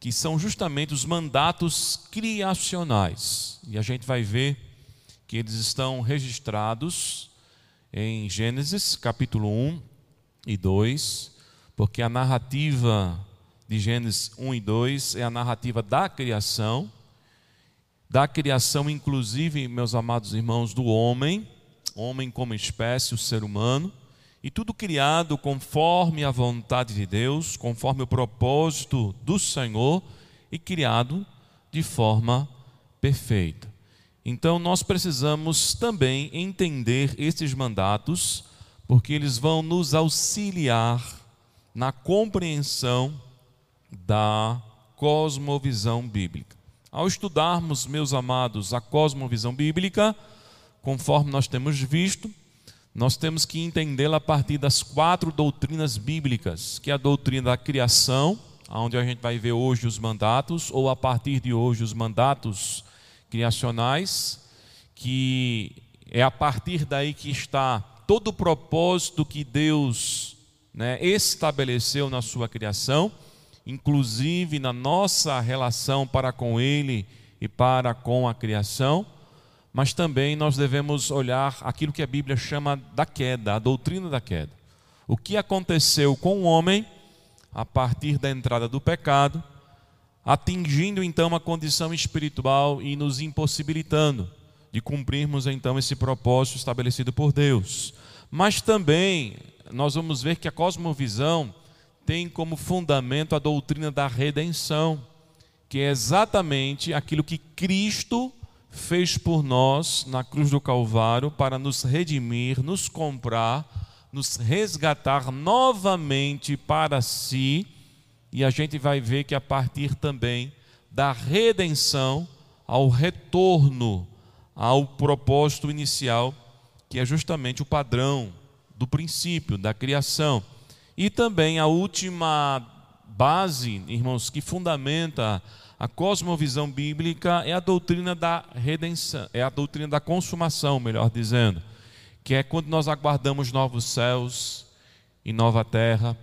que são justamente os mandatos criacionais. E a gente vai ver que eles estão registrados em Gênesis capítulo 1 e 2, porque a narrativa de Gênesis 1 e 2 é a narrativa da criação, da criação, inclusive, meus amados irmãos, do homem, homem como espécie, o ser humano, e tudo criado conforme a vontade de Deus, conforme o propósito do Senhor e criado de forma perfeita. Então nós precisamos também entender esses mandatos, porque eles vão nos auxiliar na compreensão da cosmovisão bíblica. Ao estudarmos, meus amados, a cosmovisão bíblica, conforme nós temos visto, nós temos que entendê-la a partir das quatro doutrinas bíblicas, que é a doutrina da criação, onde a gente vai ver hoje os mandatos, ou a partir de hoje os mandatos criacionais, que é a partir daí que está todo o propósito que Deus né, estabeleceu na sua criação inclusive na nossa relação para com Ele e para com a criação, mas também nós devemos olhar aquilo que a Bíblia chama da queda, a doutrina da queda. O que aconteceu com o homem a partir da entrada do pecado, atingindo então a condição espiritual e nos impossibilitando de cumprirmos então esse propósito estabelecido por Deus. Mas também nós vamos ver que a cosmovisão tem como fundamento a doutrina da redenção, que é exatamente aquilo que Cristo fez por nós na cruz do Calvário para nos redimir, nos comprar, nos resgatar novamente para si. E a gente vai ver que a partir também da redenção ao retorno ao propósito inicial, que é justamente o padrão do princípio da criação. E também a última base, irmãos, que fundamenta a cosmovisão bíblica é a doutrina da redenção, é a doutrina da consumação, melhor dizendo, que é quando nós aguardamos novos céus e nova terra,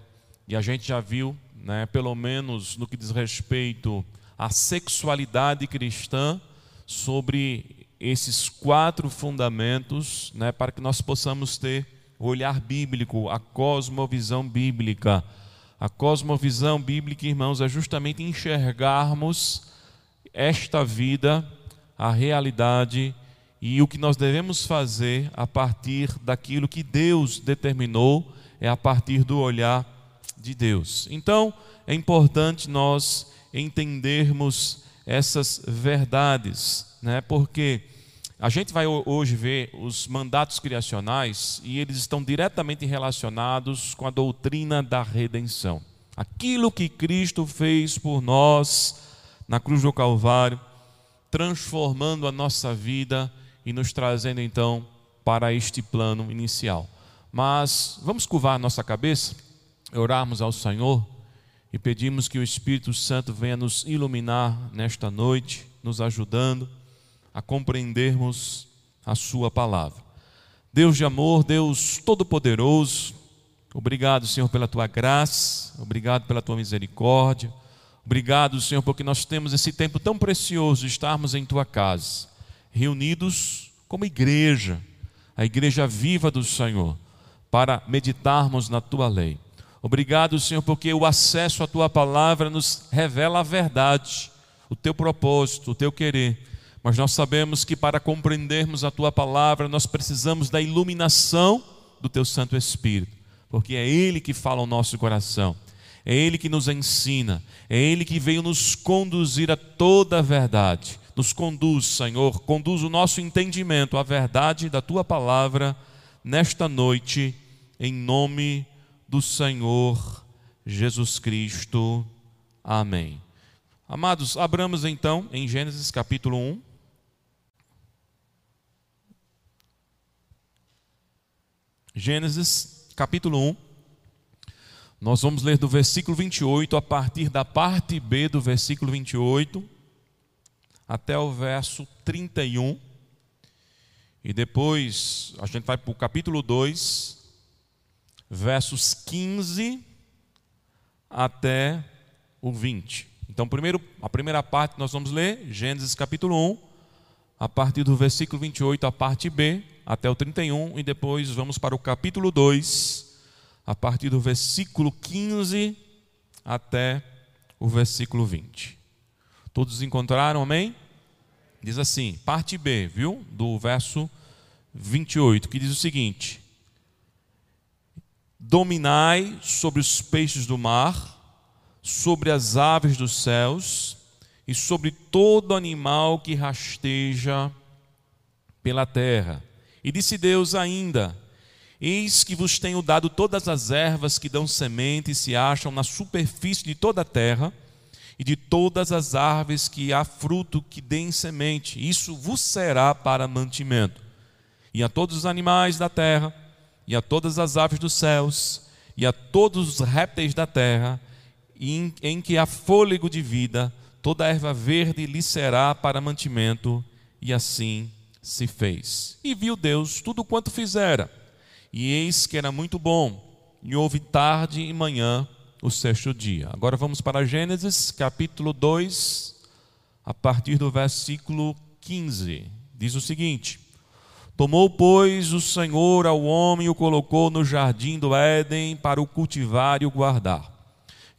e a gente já viu, né, pelo menos no que diz respeito à sexualidade cristã, sobre esses quatro fundamentos, né, para que nós possamos ter o olhar bíblico, a cosmovisão bíblica. A cosmovisão bíblica, irmãos, é justamente enxergarmos esta vida, a realidade e o que nós devemos fazer a partir daquilo que Deus determinou, é a partir do olhar de Deus. Então, é importante nós entendermos essas verdades, né? Porque a gente vai hoje ver os mandatos criacionais e eles estão diretamente relacionados com a doutrina da redenção. Aquilo que Cristo fez por nós na cruz do Calvário, transformando a nossa vida e nos trazendo então para este plano inicial. Mas vamos curvar nossa cabeça, orarmos ao Senhor e pedimos que o Espírito Santo venha nos iluminar nesta noite, nos ajudando a compreendermos a Sua palavra. Deus de amor, Deus Todo-Poderoso, obrigado, Senhor, pela Tua graça, obrigado pela Tua misericórdia, obrigado, Senhor, porque nós temos esse tempo tão precioso de estarmos em Tua casa, reunidos como igreja, a igreja viva do Senhor, para meditarmos na Tua lei. Obrigado, Senhor, porque o acesso à Tua palavra nos revela a verdade, o Teu propósito, o Teu querer mas nós sabemos que para compreendermos a tua palavra, nós precisamos da iluminação do teu Santo Espírito, porque é Ele que fala ao nosso coração, é Ele que nos ensina, é Ele que veio nos conduzir a toda a verdade. Nos conduz, Senhor, conduz o nosso entendimento à verdade da tua palavra nesta noite, em nome do Senhor Jesus Cristo. Amém. Amados, abramos então em Gênesis capítulo 1. Gênesis capítulo 1. Nós vamos ler do versículo 28 a partir da parte B do versículo 28 até o verso 31. E depois a gente vai para o capítulo 2, versos 15 até o 20. Então, primeiro, a primeira parte nós vamos ler, Gênesis capítulo 1, a partir do versículo 28, a parte B, até o 31, e depois vamos para o capítulo 2, a partir do versículo 15 até o versículo 20. Todos encontraram, amém? Diz assim, parte B, viu? Do verso 28, que diz o seguinte: Dominai sobre os peixes do mar, sobre as aves dos céus e sobre todo animal que rasteja pela terra. E disse Deus ainda: Eis que vos tenho dado todas as ervas que dão semente e se acham na superfície de toda a terra, e de todas as árvores que há fruto que deem semente. Isso vos será para mantimento. E a todos os animais da terra, e a todas as aves dos céus, e a todos os répteis da terra, em, em que há fôlego de vida, toda erva verde lhe será para mantimento. E assim se fez. E viu Deus tudo quanto fizera e eis que era muito bom, e houve tarde e manhã o sexto dia. Agora vamos para Gênesis capítulo 2, a partir do versículo 15. Diz o seguinte: Tomou, pois, o Senhor ao homem e o colocou no jardim do Éden para o cultivar e o guardar.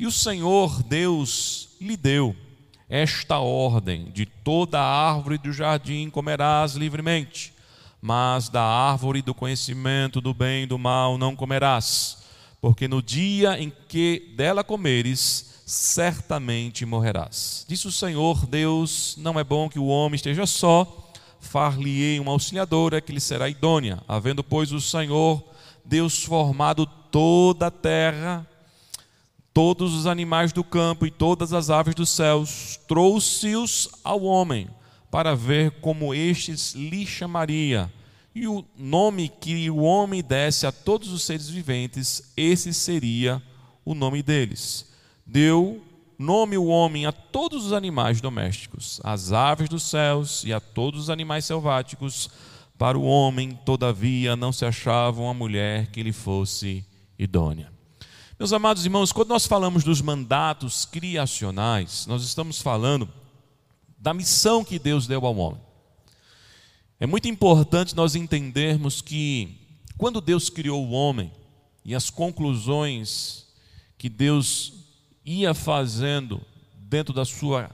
E o Senhor Deus lhe deu esta ordem: de toda a árvore do jardim comerás livremente mas da árvore do conhecimento do bem e do mal não comerás, porque no dia em que dela comeres, certamente morrerás. Disse o Senhor Deus: Não é bom que o homem esteja só, far-lhe-ei uma auxiliadora que lhe será idônea. Havendo, pois, o Senhor Deus formado toda a terra, todos os animais do campo e todas as aves dos céus, trouxe-os ao homem para ver como estes lhe chamaria. E o nome que o homem desse a todos os seres viventes, esse seria o nome deles. Deu nome o homem a todos os animais domésticos, às aves dos céus e a todos os animais selváticos. Para o homem, todavia, não se achava uma mulher que lhe fosse idônea. Meus amados irmãos, quando nós falamos dos mandatos criacionais, nós estamos falando da missão que Deus deu ao homem. É muito importante nós entendermos que quando Deus criou o homem e as conclusões que Deus ia fazendo dentro da sua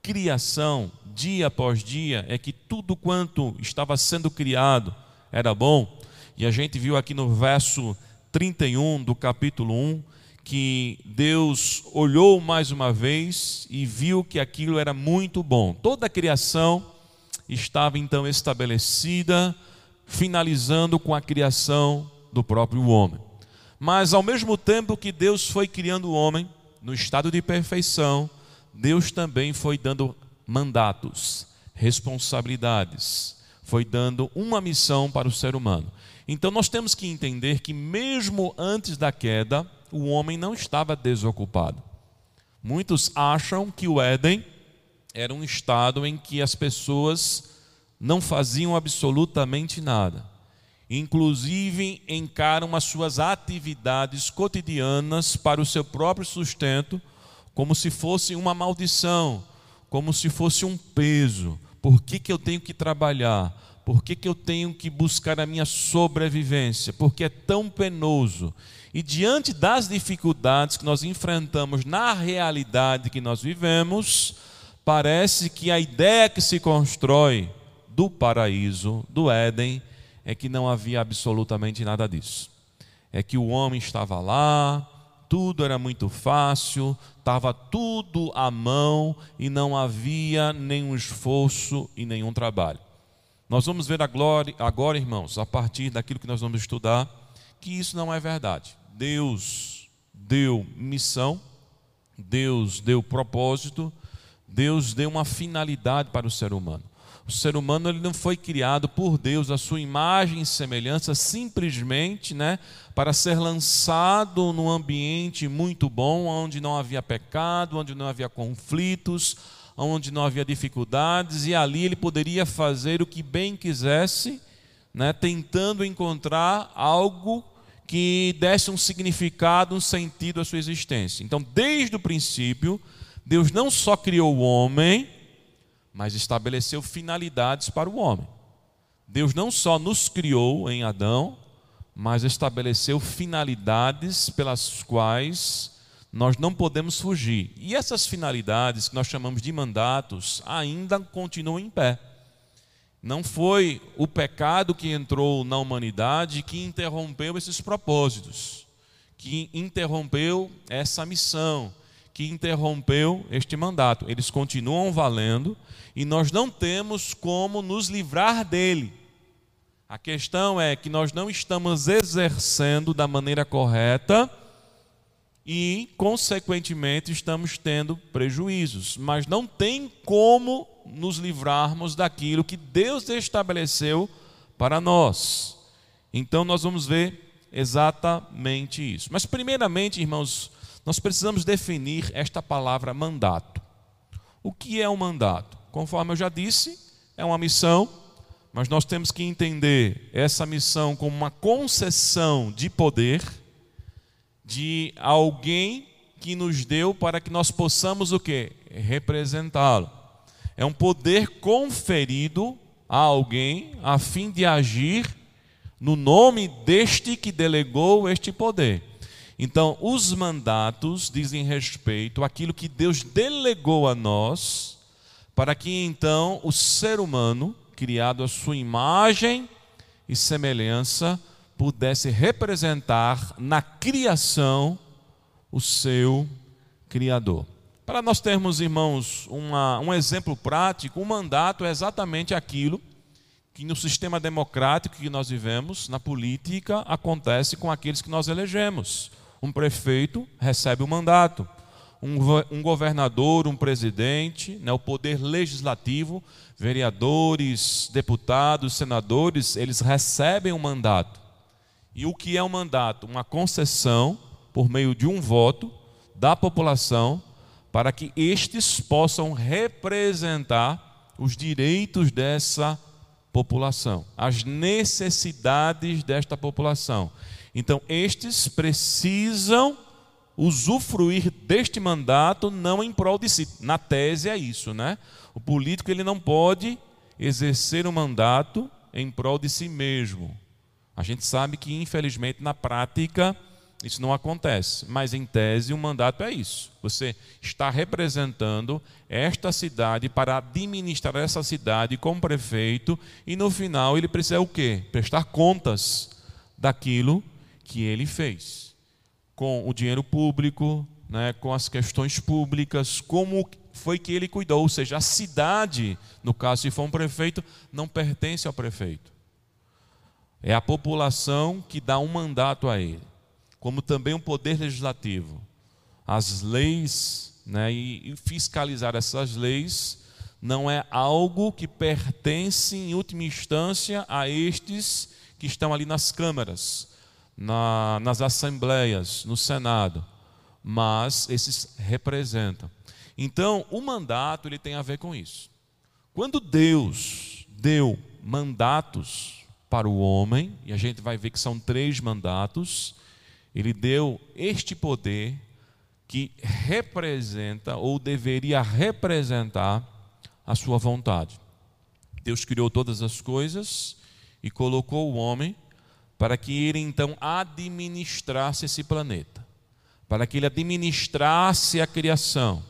criação, dia após dia, é que tudo quanto estava sendo criado era bom. E a gente viu aqui no verso 31 do capítulo 1 que Deus olhou mais uma vez e viu que aquilo era muito bom. Toda a criação estava então estabelecida, finalizando com a criação do próprio homem. Mas ao mesmo tempo que Deus foi criando o homem no estado de perfeição, Deus também foi dando mandatos, responsabilidades, foi dando uma missão para o ser humano. Então nós temos que entender que mesmo antes da queda, o homem não estava desocupado. Muitos acham que o Éden era um estado em que as pessoas não faziam absolutamente nada. Inclusive encaram as suas atividades cotidianas para o seu próprio sustento como se fosse uma maldição, como se fosse um peso. Por que, que eu tenho que trabalhar? Por que, que eu tenho que buscar a minha sobrevivência? Porque é tão penoso. E diante das dificuldades que nós enfrentamos na realidade que nós vivemos, parece que a ideia que se constrói do paraíso, do Éden, é que não havia absolutamente nada disso. É que o homem estava lá, tudo era muito fácil, estava tudo à mão e não havia nenhum esforço e nenhum trabalho. Nós vamos ver agora, irmãos, a partir daquilo que nós vamos estudar, que isso não é verdade. Deus deu missão, Deus deu propósito, Deus deu uma finalidade para o ser humano. O ser humano ele não foi criado por Deus, a sua imagem e semelhança, simplesmente né, para ser lançado num ambiente muito bom, onde não havia pecado, onde não havia conflitos, onde não havia dificuldades, e ali ele poderia fazer o que bem quisesse, né, tentando encontrar algo que desse um significado, um sentido à sua existência. Então, desde o princípio, Deus não só criou o homem, mas estabeleceu finalidades para o homem. Deus não só nos criou em Adão, mas estabeleceu finalidades pelas quais nós não podemos fugir. E essas finalidades, que nós chamamos de mandatos, ainda continuam em pé. Não foi o pecado que entrou na humanidade que interrompeu esses propósitos, que interrompeu essa missão, que interrompeu este mandato. Eles continuam valendo e nós não temos como nos livrar dele. A questão é que nós não estamos exercendo da maneira correta e, consequentemente, estamos tendo prejuízos. Mas não tem como nos livrarmos daquilo que Deus estabeleceu para nós. Então, nós vamos ver exatamente isso. Mas, primeiramente, irmãos, nós precisamos definir esta palavra mandato. O que é um mandato? Conforme eu já disse, é uma missão mas nós temos que entender essa missão como uma concessão de poder de alguém que nos deu para que nós possamos o que? Representá-lo. É um poder conferido a alguém a fim de agir no nome deste que delegou este poder. Então, os mandatos dizem respeito àquilo que Deus delegou a nós, para que então o ser humano criado à sua imagem e semelhança, pudesse representar na criação o seu Criador. Para nós termos, irmãos, uma, um exemplo prático, um mandato é exatamente aquilo que no sistema democrático que nós vivemos, na política, acontece com aqueles que nós elegemos. Um prefeito recebe o um mandato, um, um, governador, um presidente, né, o poder legislativo vereadores, deputados, senadores, eles recebem um mandato. E o que é um mandato? Uma concessão por meio de um voto da população para que estes possam representar os direitos dessa população, as necessidades desta população. Então, estes precisam usufruir deste mandato não em prol de si. Na tese é isso, né? O político ele não pode exercer o um mandato em prol de si mesmo. A gente sabe que infelizmente na prática isso não acontece, mas em tese o mandato é isso. Você está representando esta cidade para administrar essa cidade como prefeito e no final ele precisa o quê? Prestar contas daquilo que ele fez com o dinheiro público, né, com as questões públicas, como foi que ele cuidou. Ou seja, a cidade, no caso, se for um prefeito, não pertence ao prefeito. É a população que dá um mandato a ele, como também um poder legislativo. As leis né, e fiscalizar essas leis não é algo que pertence, em última instância, a estes que estão ali nas câmaras na, nas assembleias, no Senado, mas esses representam. Então, o mandato ele tem a ver com isso. Quando Deus deu mandatos para o homem, e a gente vai ver que são três mandatos, ele deu este poder que representa ou deveria representar a sua vontade. Deus criou todas as coisas e colocou o homem para que ele então administrasse esse planeta, para que ele administrasse a criação,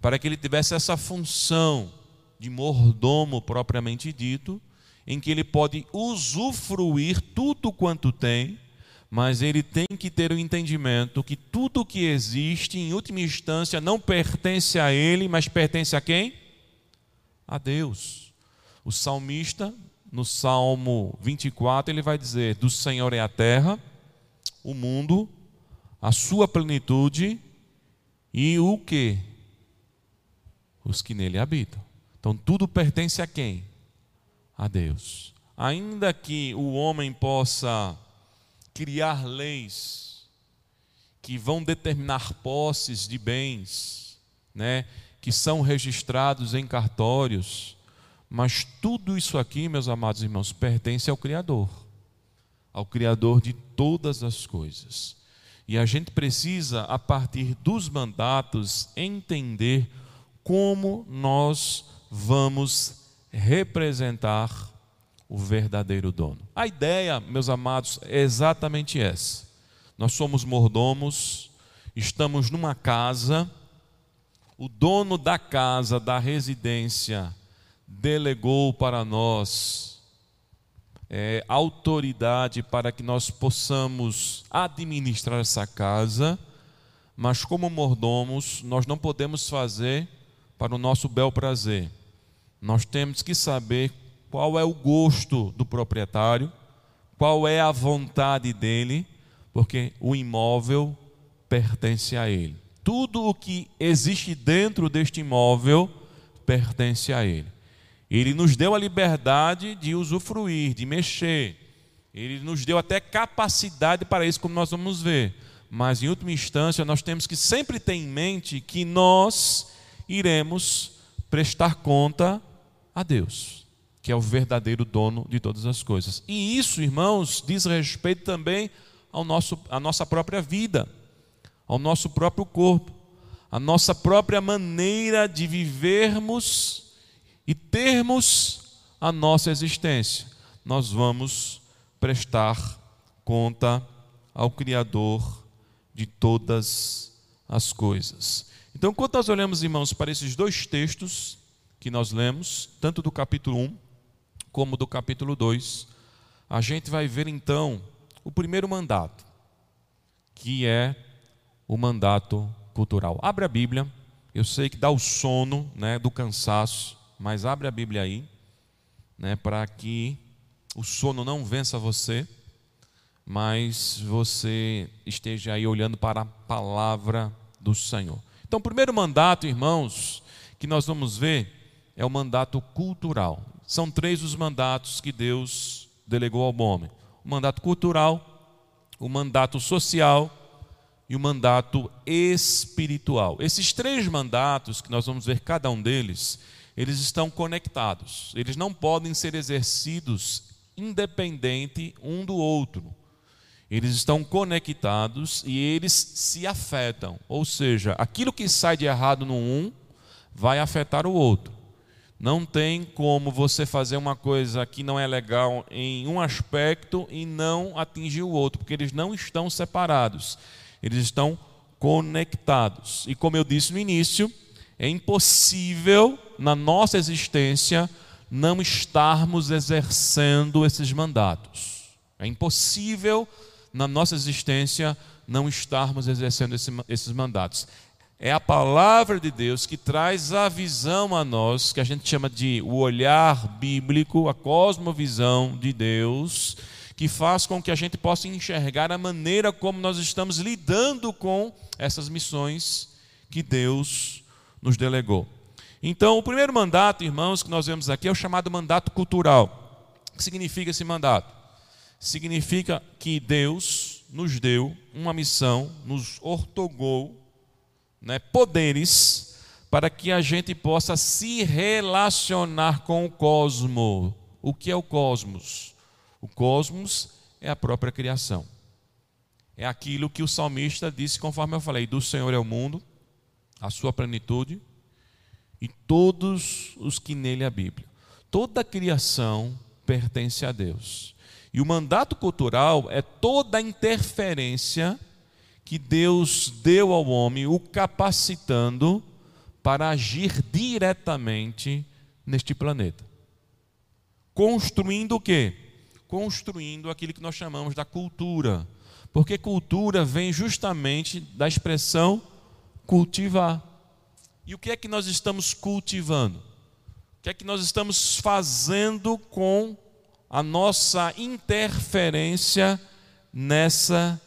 para que ele tivesse essa função de mordomo propriamente dito, em que ele pode usufruir tudo quanto tem, mas ele tem que ter o entendimento que tudo que existe, em última instância, não pertence a ele, mas pertence a quem? A Deus. O salmista no Salmo 24, ele vai dizer: Do Senhor é a terra, o mundo, a sua plenitude e o que? Os que nele habitam. Então tudo pertence a quem? A Deus. Ainda que o homem possa criar leis que vão determinar posses de bens, né, que são registrados em cartórios, mas tudo isso aqui, meus amados irmãos, pertence ao Criador, ao Criador de todas as coisas. E a gente precisa, a partir dos mandatos, entender como nós vamos representar o verdadeiro dono. A ideia, meus amados, é exatamente essa. Nós somos mordomos, estamos numa casa, o dono da casa, da residência, delegou para nós é, autoridade para que nós possamos administrar essa casa, mas como mordomos, nós não podemos fazer para o nosso bel prazer. Nós temos que saber qual é o gosto do proprietário, qual é a vontade dele, porque o imóvel pertence a ele. Tudo o que existe dentro deste imóvel pertence a ele. Ele nos deu a liberdade de usufruir, de mexer. Ele nos deu até capacidade para isso, como nós vamos ver. Mas, em última instância, nós temos que sempre ter em mente que nós iremos prestar conta a Deus, que é o verdadeiro dono de todas as coisas. E isso, irmãos, diz respeito também ao nosso, à nossa própria vida, ao nosso próprio corpo, à nossa própria maneira de vivermos e termos a nossa existência, nós vamos prestar conta ao Criador de todas as coisas. Então, quando nós olhamos, irmãos, para esses dois textos que nós lemos, tanto do capítulo 1 como do capítulo 2, a gente vai ver então o primeiro mandato, que é o mandato cultural. Abre a Bíblia, eu sei que dá o sono né, do cansaço, mas abre a Bíblia aí, né, para que o sono não vença você, mas você esteja aí olhando para a palavra do Senhor. Então, o primeiro mandato, irmãos, que nós vamos ver é o mandato cultural. São três os mandatos que Deus delegou ao homem: o mandato cultural, o mandato social e o mandato espiritual. Esses três mandatos, que nós vamos ver cada um deles, eles estão conectados. Eles não podem ser exercidos independente um do outro. Eles estão conectados e eles se afetam. Ou seja, aquilo que sai de errado no um vai afetar o outro. Não tem como você fazer uma coisa que não é legal em um aspecto e não atingir o outro, porque eles não estão separados. Eles estão conectados. E como eu disse no início, é impossível na nossa existência não estarmos exercendo esses mandatos. É impossível na nossa existência não estarmos exercendo esse, esses mandatos. É a palavra de Deus que traz a visão a nós, que a gente chama de o olhar bíblico, a cosmovisão de Deus, que faz com que a gente possa enxergar a maneira como nós estamos lidando com essas missões que Deus nos delegou. Então, o primeiro mandato, irmãos, que nós vemos aqui é o chamado mandato cultural. O que significa esse mandato? Significa que Deus nos deu uma missão, nos ortogou né, poderes para que a gente possa se relacionar com o cosmos. O que é o cosmos? O cosmos é a própria criação. É aquilo que o salmista disse, conforme eu falei: do Senhor é o mundo, a sua plenitude e todos os que nele habitam. Toda a criação pertence a Deus. E o mandato cultural é toda a interferência que Deus deu ao homem, o capacitando para agir diretamente neste planeta. Construindo o quê? Construindo aquilo que nós chamamos da cultura. Porque cultura vem justamente da expressão cultivar. E o que é que nós estamos cultivando? O que é que nós estamos fazendo com a nossa interferência nessa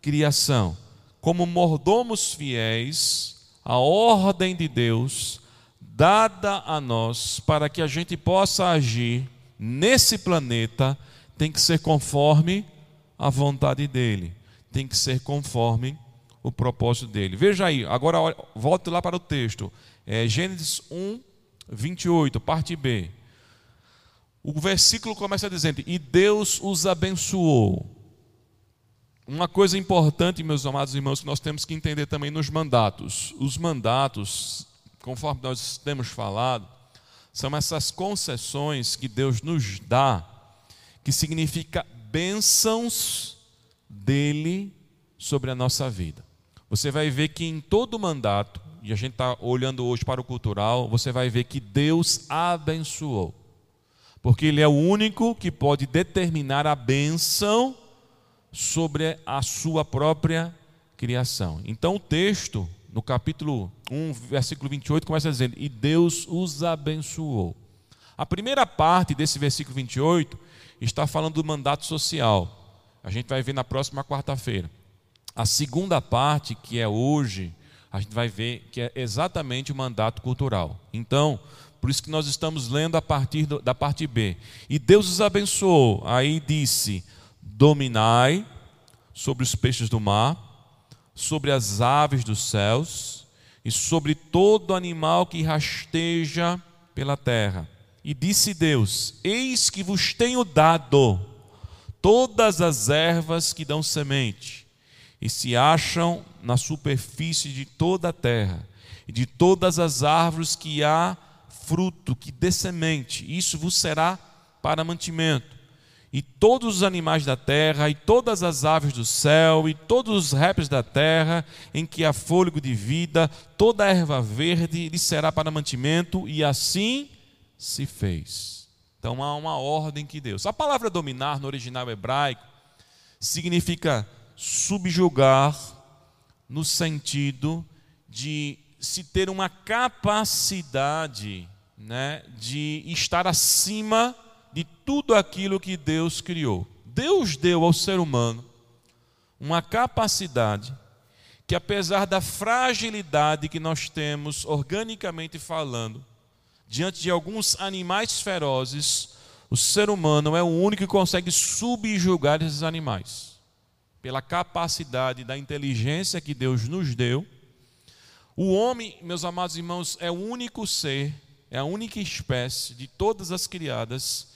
criação? Como mordomos fiéis, a ordem de Deus dada a nós para que a gente possa agir nesse planeta tem que ser conforme a vontade dele, tem que ser conforme o propósito dele. Veja aí, agora volte lá para o texto. É, Gênesis 1, 28, parte B. O versículo começa dizendo: E Deus os abençoou. Uma coisa importante, meus amados irmãos, que nós temos que entender também nos mandatos. Os mandatos, conforme nós temos falado, são essas concessões que Deus nos dá, que significa bênçãos dele sobre a nossa vida. Você vai ver que em todo mandato, e a gente está olhando hoje para o cultural, você vai ver que Deus abençoou. Porque Ele é o único que pode determinar a bênção sobre a sua própria criação. Então o texto, no capítulo 1, versículo 28, começa dizendo: E Deus os abençoou. A primeira parte desse versículo 28 está falando do mandato social. A gente vai ver na próxima quarta-feira. A segunda parte, que é hoje, a gente vai ver que é exatamente o mandato cultural. Então, por isso que nós estamos lendo a partir do, da parte B. E Deus os abençoou. Aí disse: dominai sobre os peixes do mar, sobre as aves dos céus e sobre todo animal que rasteja pela terra. E disse Deus: Eis que vos tenho dado todas as ervas que dão semente e se acham na superfície de toda a terra, e de todas as árvores que há fruto, que dê semente, isso vos será para mantimento e todos os animais da terra, e todas as aves do céu, e todos os répteis da terra, em que há fôlego de vida, toda a erva verde lhe será para mantimento, e assim se fez. Então há uma ordem que Deus. A palavra dominar no original hebraico significa subjugar, no sentido de se ter uma capacidade né, de estar acima de tudo aquilo que Deus criou. Deus deu ao ser humano uma capacidade que, apesar da fragilidade que nós temos, organicamente falando, diante de alguns animais ferozes, o ser humano é o único que consegue subjugar esses animais. Pela capacidade da inteligência que Deus nos deu, o homem, meus amados irmãos, é o único ser, é a única espécie de todas as criadas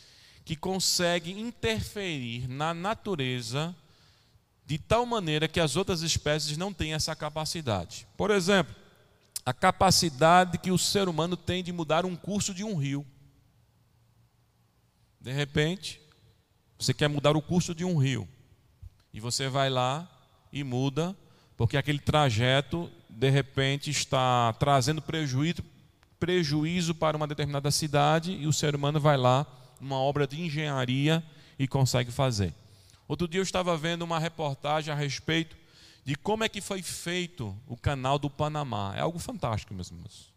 que consegue interferir na natureza de tal maneira que as outras espécies não têm essa capacidade. Por exemplo, a capacidade que o ser humano tem de mudar um curso de um rio. De repente, você quer mudar o curso de um rio. E você vai lá e muda, porque aquele trajeto, de repente, está trazendo prejuízo, prejuízo para uma determinada cidade, e o ser humano vai lá uma obra de engenharia e consegue fazer. Outro dia eu estava vendo uma reportagem a respeito de como é que foi feito o canal do Panamá. É algo fantástico, meus irmãos.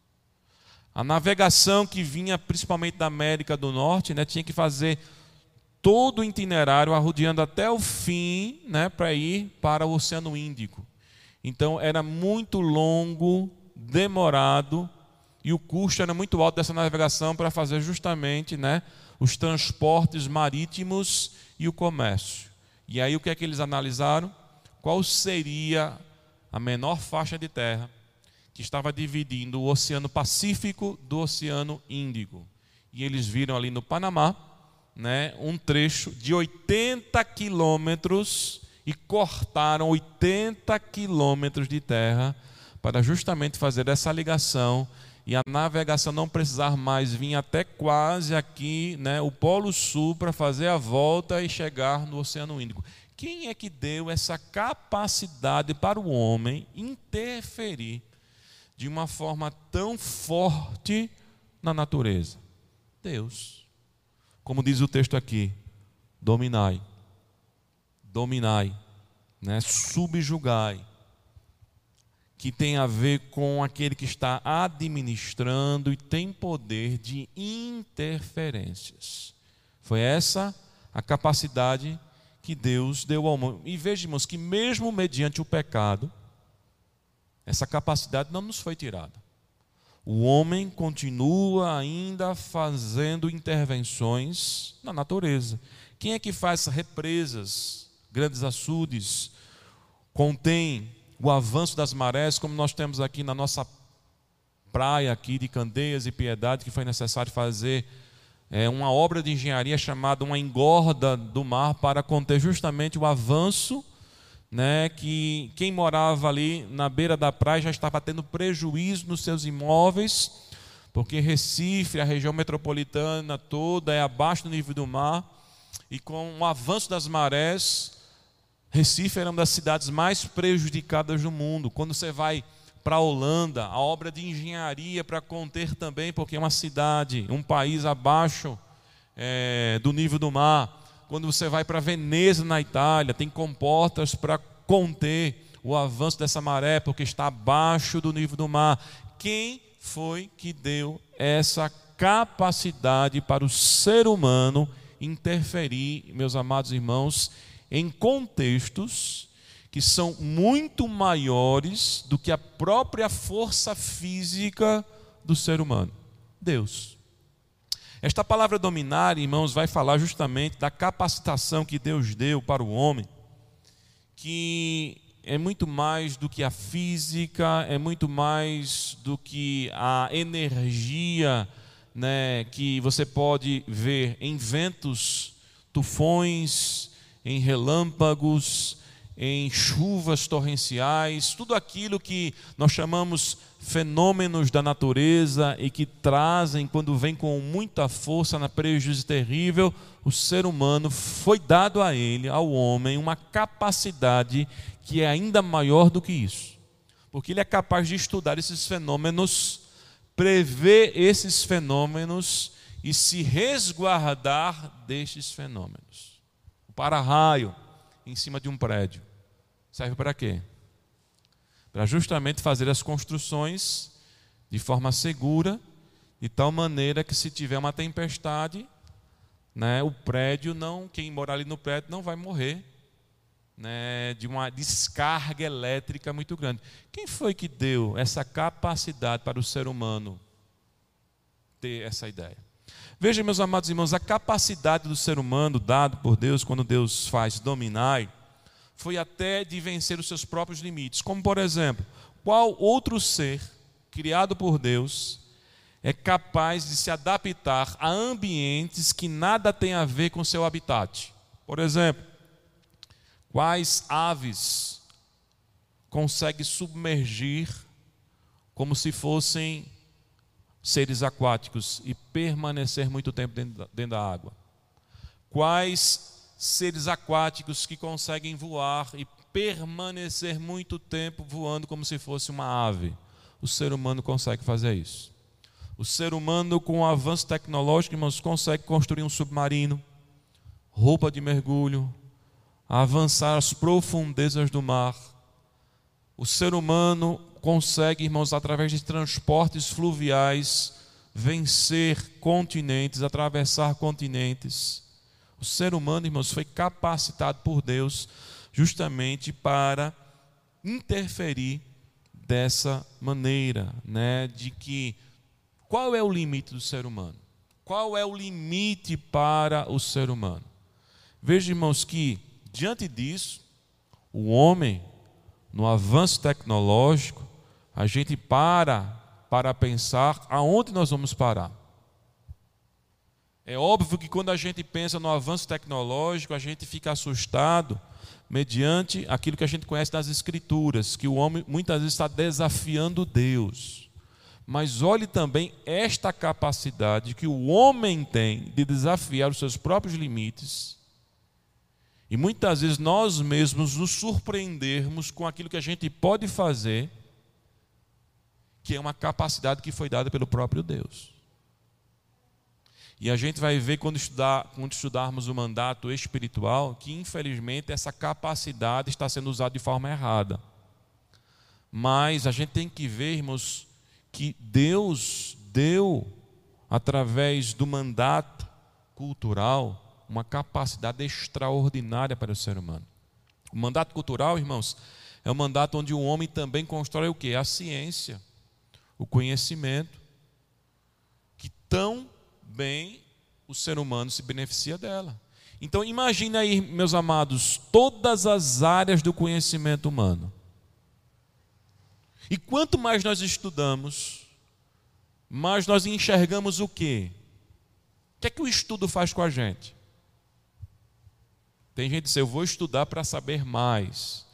A navegação que vinha principalmente da América do Norte, né, tinha que fazer todo o itinerário arrodeando até o fim, né, para ir para o Oceano Índico. Então era muito longo, demorado e o custo era muito alto dessa navegação para fazer justamente, né, os transportes marítimos e o comércio. E aí o que é que eles analisaram? Qual seria a menor faixa de terra que estava dividindo o Oceano Pacífico do Oceano Índico? E eles viram ali no Panamá, né, um trecho de 80 quilômetros e cortaram 80 quilômetros de terra para justamente fazer essa ligação e a navegação não precisar mais vir até quase aqui, né, o Polo Sul, para fazer a volta e chegar no Oceano Índico. Quem é que deu essa capacidade para o homem interferir de uma forma tão forte na natureza? Deus. Como diz o texto aqui, dominai, dominai, né, subjugai que tem a ver com aquele que está administrando e tem poder de interferências. Foi essa a capacidade que Deus deu ao homem. E vejamos que, mesmo mediante o pecado, essa capacidade não nos foi tirada. O homem continua ainda fazendo intervenções na natureza. Quem é que faz represas, grandes açudes, contém o avanço das marés, como nós temos aqui na nossa praia aqui de Candeias e Piedade, que foi necessário fazer é, uma obra de engenharia chamada uma engorda do mar para conter justamente o avanço né, que quem morava ali na beira da praia já estava tendo prejuízo nos seus imóveis, porque Recife, a região metropolitana toda, é abaixo do nível do mar, e com o avanço das marés, Recife era uma das cidades mais prejudicadas do mundo. Quando você vai para a Holanda, a obra de engenharia para conter também, porque é uma cidade, um país abaixo é, do nível do mar. Quando você vai para Veneza, na Itália, tem comportas para conter o avanço dessa maré, porque está abaixo do nível do mar. Quem foi que deu essa capacidade para o ser humano interferir, meus amados irmãos, em contextos que são muito maiores do que a própria força física do ser humano. Deus. Esta palavra dominar, irmãos, vai falar justamente da capacitação que Deus deu para o homem, que é muito mais do que a física, é muito mais do que a energia né, que você pode ver em ventos, tufões, em relâmpagos, em chuvas torrenciais, tudo aquilo que nós chamamos fenômenos da natureza e que trazem, quando vem com muita força, na prejuízo terrível, o ser humano foi dado a ele, ao homem, uma capacidade que é ainda maior do que isso. Porque ele é capaz de estudar esses fenômenos, prever esses fenômenos e se resguardar destes fenômenos. Para-raio em cima de um prédio serve para quê? Para justamente fazer as construções de forma segura, de tal maneira que se tiver uma tempestade, né, o prédio não, quem mora ali no prédio não vai morrer, né, de uma descarga elétrica muito grande. Quem foi que deu essa capacidade para o ser humano ter essa ideia? Veja, meus amados irmãos, a capacidade do ser humano dado por Deus quando Deus faz dominar foi até de vencer os seus próprios limites. Como, por exemplo, qual outro ser criado por Deus é capaz de se adaptar a ambientes que nada tem a ver com seu habitat? Por exemplo, quais aves conseguem submergir como se fossem seres aquáticos e permanecer muito tempo dentro da água? Quais seres aquáticos que conseguem voar e permanecer muito tempo voando como se fosse uma ave. O ser humano consegue fazer isso. O ser humano, com o avanço tecnológico, irmãos, consegue construir um submarino, roupa de mergulho, avançar às profundezas do mar. O ser humano consegue, irmãos, através de transportes fluviais, vencer continentes, atravessar continentes. O ser humano, irmãos, foi capacitado por Deus justamente para interferir dessa maneira, né, de que qual é o limite do ser humano? Qual é o limite para o ser humano? Veja, irmãos, que diante disso, o homem, no avanço tecnológico, a gente para para pensar aonde nós vamos parar. É óbvio que quando a gente pensa no avanço tecnológico, a gente fica assustado mediante aquilo que a gente conhece das Escrituras, que o homem muitas vezes está desafiando Deus. Mas olhe também esta capacidade que o homem tem de desafiar os seus próprios limites. E muitas vezes nós mesmos nos surpreendermos com aquilo que a gente pode fazer, que é uma capacidade que foi dada pelo próprio Deus. E a gente vai ver quando, estudar, quando estudarmos o mandato espiritual que, infelizmente, essa capacidade está sendo usada de forma errada. Mas a gente tem que ver, irmãos, que Deus deu, através do mandato cultural, uma capacidade extraordinária para o ser humano. O mandato cultural, irmãos, é o mandato onde o homem também constrói o que? A ciência, o conhecimento, que tão bem o ser humano se beneficia dela. Então imagine aí, meus amados, todas as áreas do conhecimento humano. E quanto mais nós estudamos, mais nós enxergamos o quê? O que é que o estudo faz com a gente? Tem gente que diz, eu vou estudar para saber mais.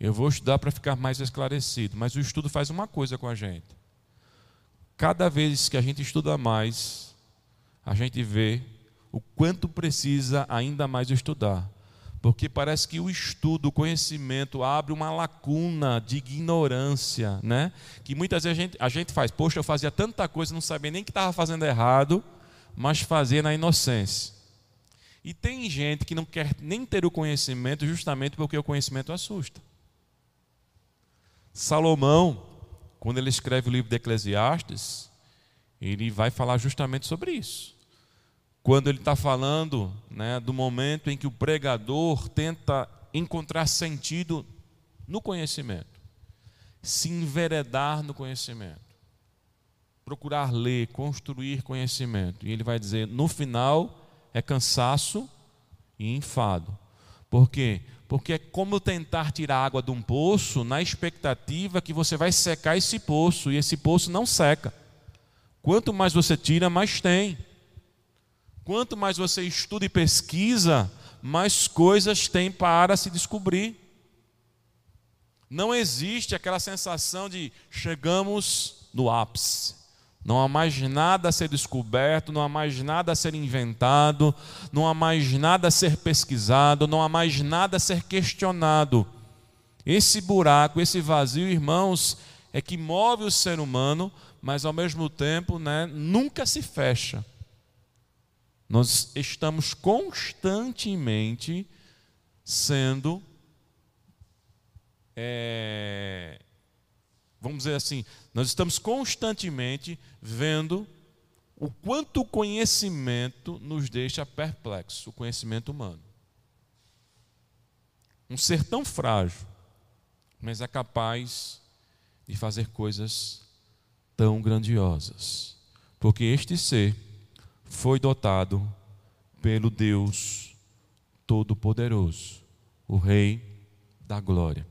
Eu vou estudar para ficar mais esclarecido, mas o estudo faz uma coisa com a gente. Cada vez que a gente estuda mais, a gente vê o quanto precisa ainda mais estudar. Porque parece que o estudo, o conhecimento abre uma lacuna de ignorância, né? Que muitas vezes a gente, a gente faz, poxa, eu fazia tanta coisa, não sabia nem que estava fazendo errado, mas fazia na inocência. E tem gente que não quer nem ter o conhecimento justamente porque o conhecimento assusta. Salomão, quando ele escreve o livro de Eclesiastes, ele vai falar justamente sobre isso. Quando ele está falando né, do momento em que o pregador tenta encontrar sentido no conhecimento, se enveredar no conhecimento, procurar ler, construir conhecimento. E ele vai dizer: no final é cansaço e enfado. Por quê? Porque é como tentar tirar água de um poço na expectativa que você vai secar esse poço e esse poço não seca. Quanto mais você tira, mais tem. Quanto mais você estuda e pesquisa, mais coisas tem para se descobrir. Não existe aquela sensação de chegamos no ápice. Não há mais nada a ser descoberto, não há mais nada a ser inventado, não há mais nada a ser pesquisado, não há mais nada a ser questionado. Esse buraco, esse vazio, irmãos, é que move o ser humano, mas ao mesmo tempo né, nunca se fecha. Nós estamos constantemente sendo, é, vamos dizer assim, nós estamos constantemente vendo o quanto o conhecimento nos deixa perplexo, o conhecimento humano. Um ser tão frágil, mas é capaz de fazer coisas tão grandiosas. Porque este ser foi dotado pelo Deus Todo-Poderoso, o Rei da Glória.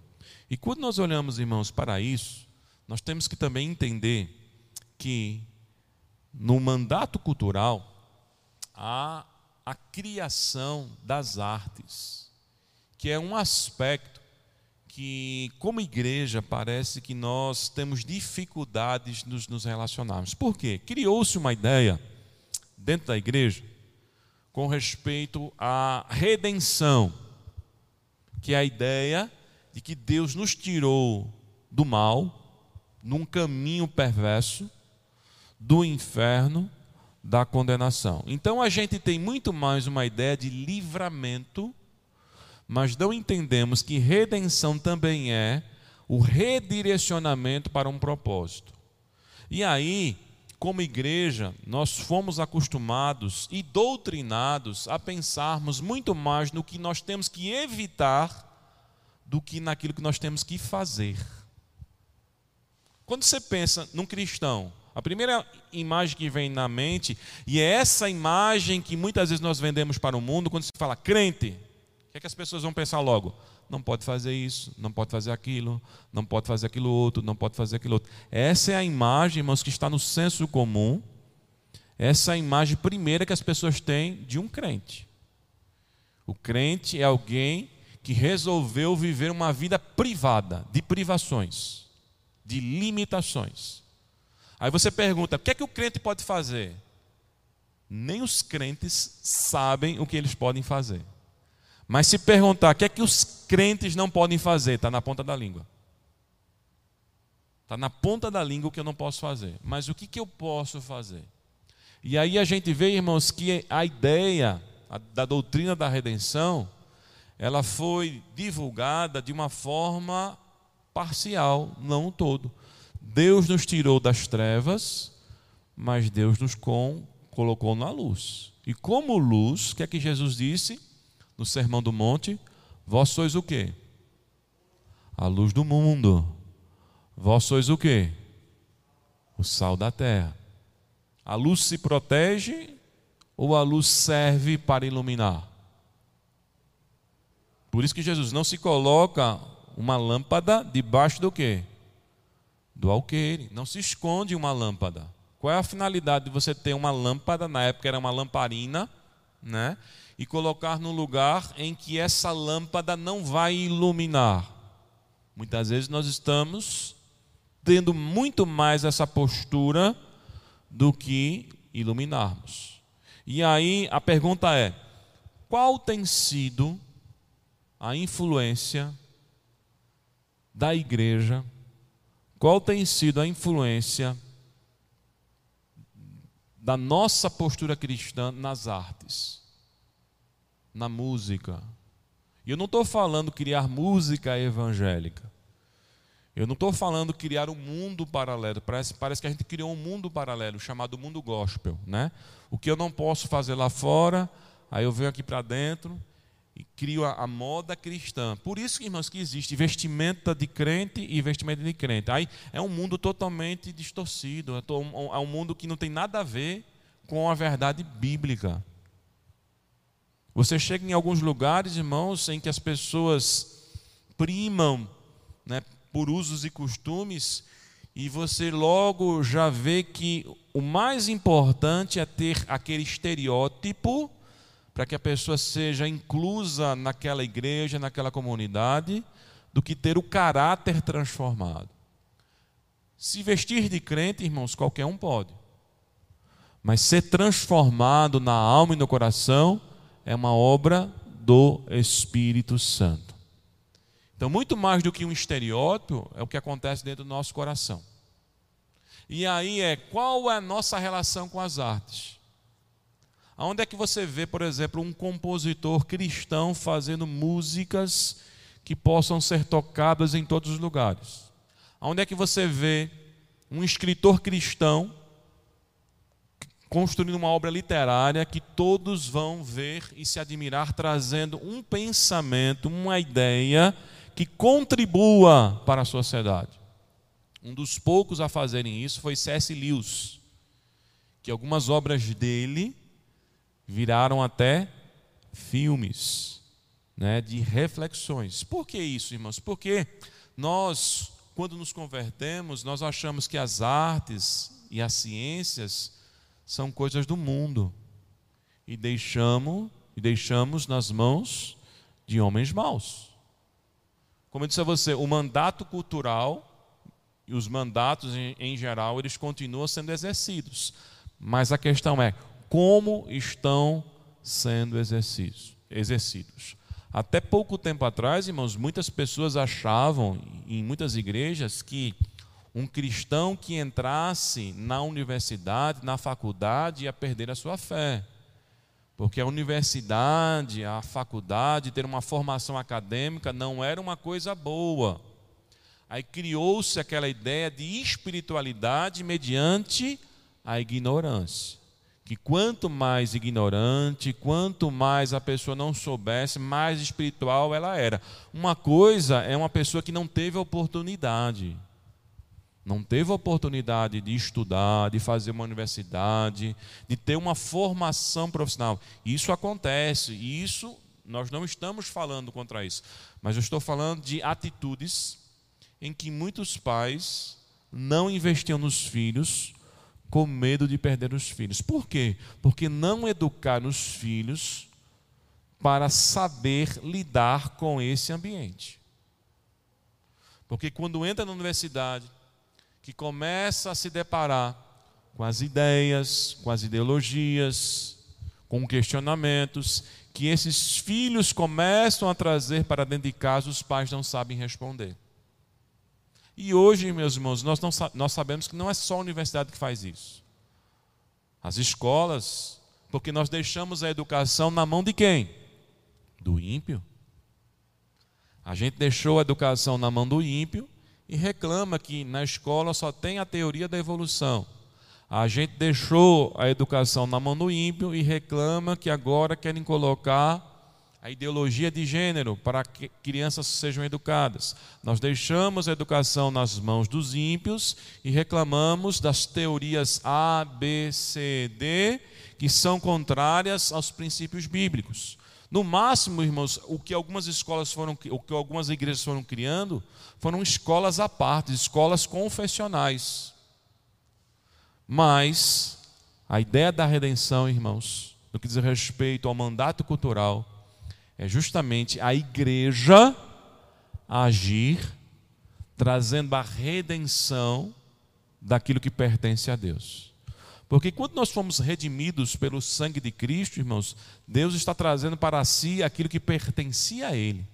E quando nós olhamos, irmãos, para isso, nós temos que também entender que no mandato cultural há a criação das artes, que é um aspecto que, como igreja, parece que nós temos dificuldades nos, nos relacionarmos. Por quê? Criou-se uma ideia dentro da igreja com respeito à redenção, que é a ideia de que Deus nos tirou do mal num caminho perverso do inferno da condenação. Então a gente tem muito mais uma ideia de livramento, mas não entendemos que redenção também é o redirecionamento para um propósito. E aí, como igreja, nós fomos acostumados e doutrinados a pensarmos muito mais no que nós temos que evitar do que naquilo que nós temos que fazer. Quando você pensa num cristão, a primeira imagem que vem na mente, e é essa imagem que muitas vezes nós vendemos para o mundo, quando se fala crente, o que, é que as pessoas vão pensar logo? Não pode fazer isso, não pode fazer aquilo, não pode fazer aquilo outro, não pode fazer aquilo outro. Essa é a imagem, irmãos, que está no senso comum. Essa é a imagem primeira que as pessoas têm de um crente. O crente é alguém que resolveu viver uma vida privada, de privações de limitações. Aí você pergunta: o que é que o crente pode fazer? Nem os crentes sabem o que eles podem fazer. Mas se perguntar o que é que os crentes não podem fazer, está na ponta da língua. Está na ponta da língua o que eu não posso fazer. Mas o que, que eu posso fazer? E aí a gente vê, irmãos, que a ideia da doutrina da redenção, ela foi divulgada de uma forma parcial, não o todo. Deus nos tirou das trevas, mas Deus nos com, colocou na luz. E como luz, o que é que Jesus disse no Sermão do Monte? Vós sois o quê? A luz do mundo. Vós sois o quê? O sal da terra. A luz se protege ou a luz serve para iluminar? Por isso que Jesus não se coloca uma lâmpada debaixo do quê? Do alqueire. Não se esconde uma lâmpada. Qual é a finalidade de você ter uma lâmpada, na época era uma lamparina, né? E colocar no lugar em que essa lâmpada não vai iluminar. Muitas vezes nós estamos tendo muito mais essa postura do que iluminarmos. E aí a pergunta é: qual tem sido a influência da igreja? Qual tem sido a influência da nossa postura cristã nas artes, na música? E eu não estou falando criar música evangélica. Eu não estou falando criar um mundo paralelo. Parece, parece que a gente criou um mundo paralelo chamado mundo gospel, né? O que eu não posso fazer lá fora, aí eu venho aqui para dentro e crio a, a, moda cristã. Por isso, irmãos, que existe vestimenta de crente e vestimenta de crente. Aí é um mundo totalmente distorcido. É um, é um mundo que não tem nada a ver com a verdade bíblica. Você chega em alguns lugares, irmãos, em que as pessoas primam né, por usos e costumes, e você logo já vê que o mais importante é ter aquele estereótipo para que a pessoa seja inclusa naquela igreja, naquela comunidade, do que ter o caráter transformado. Se vestir de crente, irmãos, qualquer um pode. Mas ser transformado na alma e no coração é uma obra do Espírito Santo. Então, muito mais do que um estereótipo, é o que acontece dentro do nosso coração. E aí é qual é a nossa relação com as artes? Aonde é que você vê, por exemplo, um compositor cristão fazendo músicas que possam ser tocadas em todos os lugares? Aonde é que você vê um escritor cristão construindo uma obra literária que todos vão ver e se admirar, trazendo um pensamento, uma ideia que contribua para a sociedade. Um dos poucos a fazerem isso foi C.S. Lewis, que algumas obras dele viraram até filmes né, de reflexões. Por que isso, irmãos? Porque nós, quando nos convertemos, nós achamos que as artes e as ciências são coisas do mundo e deixamos e deixamos nas mãos de homens maus. Como eu disse a você, o mandato cultural e os mandatos em, em geral, eles continuam sendo exercidos. Mas a questão é como estão sendo exercidos. Até pouco tempo atrás, irmãos, muitas pessoas achavam, em muitas igrejas, que um cristão que entrasse na universidade, na faculdade, ia perder a sua fé. Porque a universidade, a faculdade, ter uma formação acadêmica não era uma coisa boa. Aí criou-se aquela ideia de espiritualidade mediante a ignorância. Que quanto mais ignorante, quanto mais a pessoa não soubesse, mais espiritual ela era. Uma coisa é uma pessoa que não teve oportunidade não teve oportunidade de estudar, de fazer uma universidade, de ter uma formação profissional. Isso acontece, e isso nós não estamos falando contra isso, mas eu estou falando de atitudes em que muitos pais não investiam nos filhos com medo de perder os filhos. Por quê? Porque não educar os filhos para saber lidar com esse ambiente. Porque quando entra na universidade, que começa a se deparar com as ideias, com as ideologias, com questionamentos que esses filhos começam a trazer para dentro de casa, os pais não sabem responder. E hoje, meus irmãos, nós, não, nós sabemos que não é só a universidade que faz isso. As escolas, porque nós deixamos a educação na mão de quem? Do ímpio. A gente deixou a educação na mão do ímpio e reclama que na escola só tem a teoria da evolução. A gente deixou a educação na mão do ímpio e reclama que agora querem colocar a ideologia de gênero para que crianças sejam educadas. Nós deixamos a educação nas mãos dos ímpios e reclamamos das teorias A, B, C, D, que são contrárias aos princípios bíblicos. No máximo, irmãos, o que algumas escolas foram, o que algumas igrejas foram criando, foram escolas à parte, escolas confessionais. Mas a ideia da redenção, irmãos, no que diz respeito ao mandato cultural, é justamente a igreja agir trazendo a redenção daquilo que pertence a Deus. Porque quando nós fomos redimidos pelo sangue de Cristo, irmãos, Deus está trazendo para si aquilo que pertencia a Ele.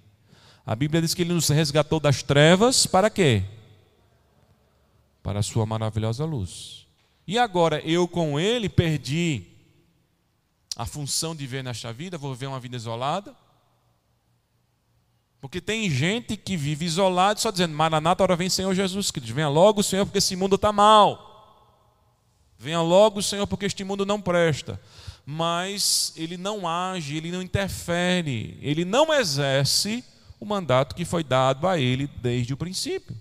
A Bíblia diz que Ele nos resgatou das trevas para quê? Para a Sua maravilhosa luz. E agora eu com Ele perdi a função de ver nesta vida, vou viver uma vida isolada. Porque tem gente que vive isolado só dizendo: Maranata, hora vem Senhor Jesus Cristo. Venha logo, Senhor, porque esse mundo está mal. Venha logo, Senhor, porque este mundo não presta. Mas ele não age, ele não interfere, ele não exerce o mandato que foi dado a ele desde o princípio.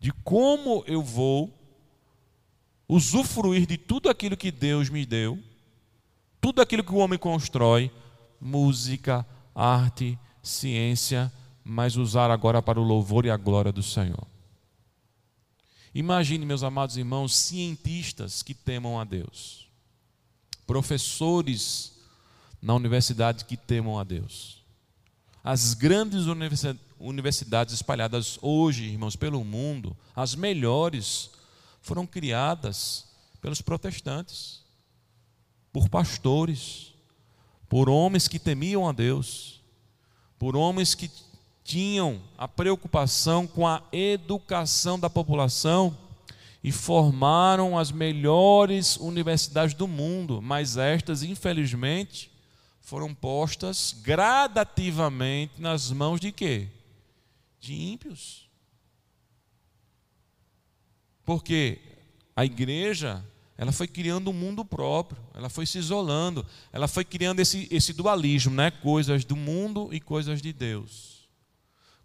De como eu vou usufruir de tudo aquilo que Deus me deu, tudo aquilo que o homem constrói, música, arte, ciência, mas usar agora para o louvor e a glória do Senhor. Imagine, meus amados irmãos, cientistas que temam a Deus, professores na universidade que temam a Deus. As grandes universidades espalhadas hoje, irmãos, pelo mundo, as melhores, foram criadas pelos protestantes, por pastores, por homens que temiam a Deus, por homens que tinham a preocupação com a educação da população e formaram as melhores universidades do mundo, mas estas, infelizmente, foram postas gradativamente nas mãos de quê? De ímpios. Porque a igreja, ela foi criando um mundo próprio, ela foi se isolando, ela foi criando esse, esse dualismo, né? coisas do mundo e coisas de Deus.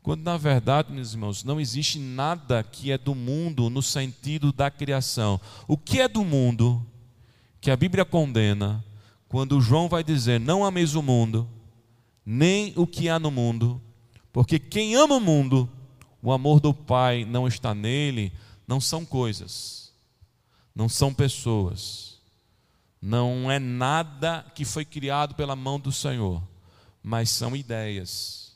Quando na verdade, meus irmãos, não existe nada que é do mundo no sentido da criação. O que é do mundo que a Bíblia condena, quando João vai dizer: Não ameis o mundo, nem o que há no mundo, porque quem ama o mundo, o amor do Pai não está nele, não são coisas, não são pessoas, não é nada que foi criado pela mão do Senhor, mas são ideias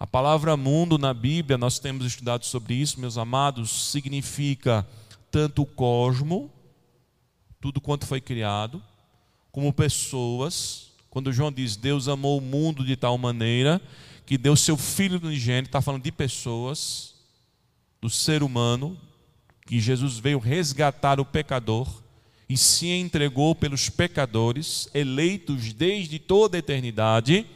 a palavra mundo na Bíblia, nós temos estudado sobre isso, meus amados, significa tanto o cosmo, tudo quanto foi criado, como pessoas. Quando João diz Deus amou o mundo de tal maneira que deu seu filho unigênito, está falando de pessoas, do ser humano, que Jesus veio resgatar o pecador e se entregou pelos pecadores, eleitos desde toda a eternidade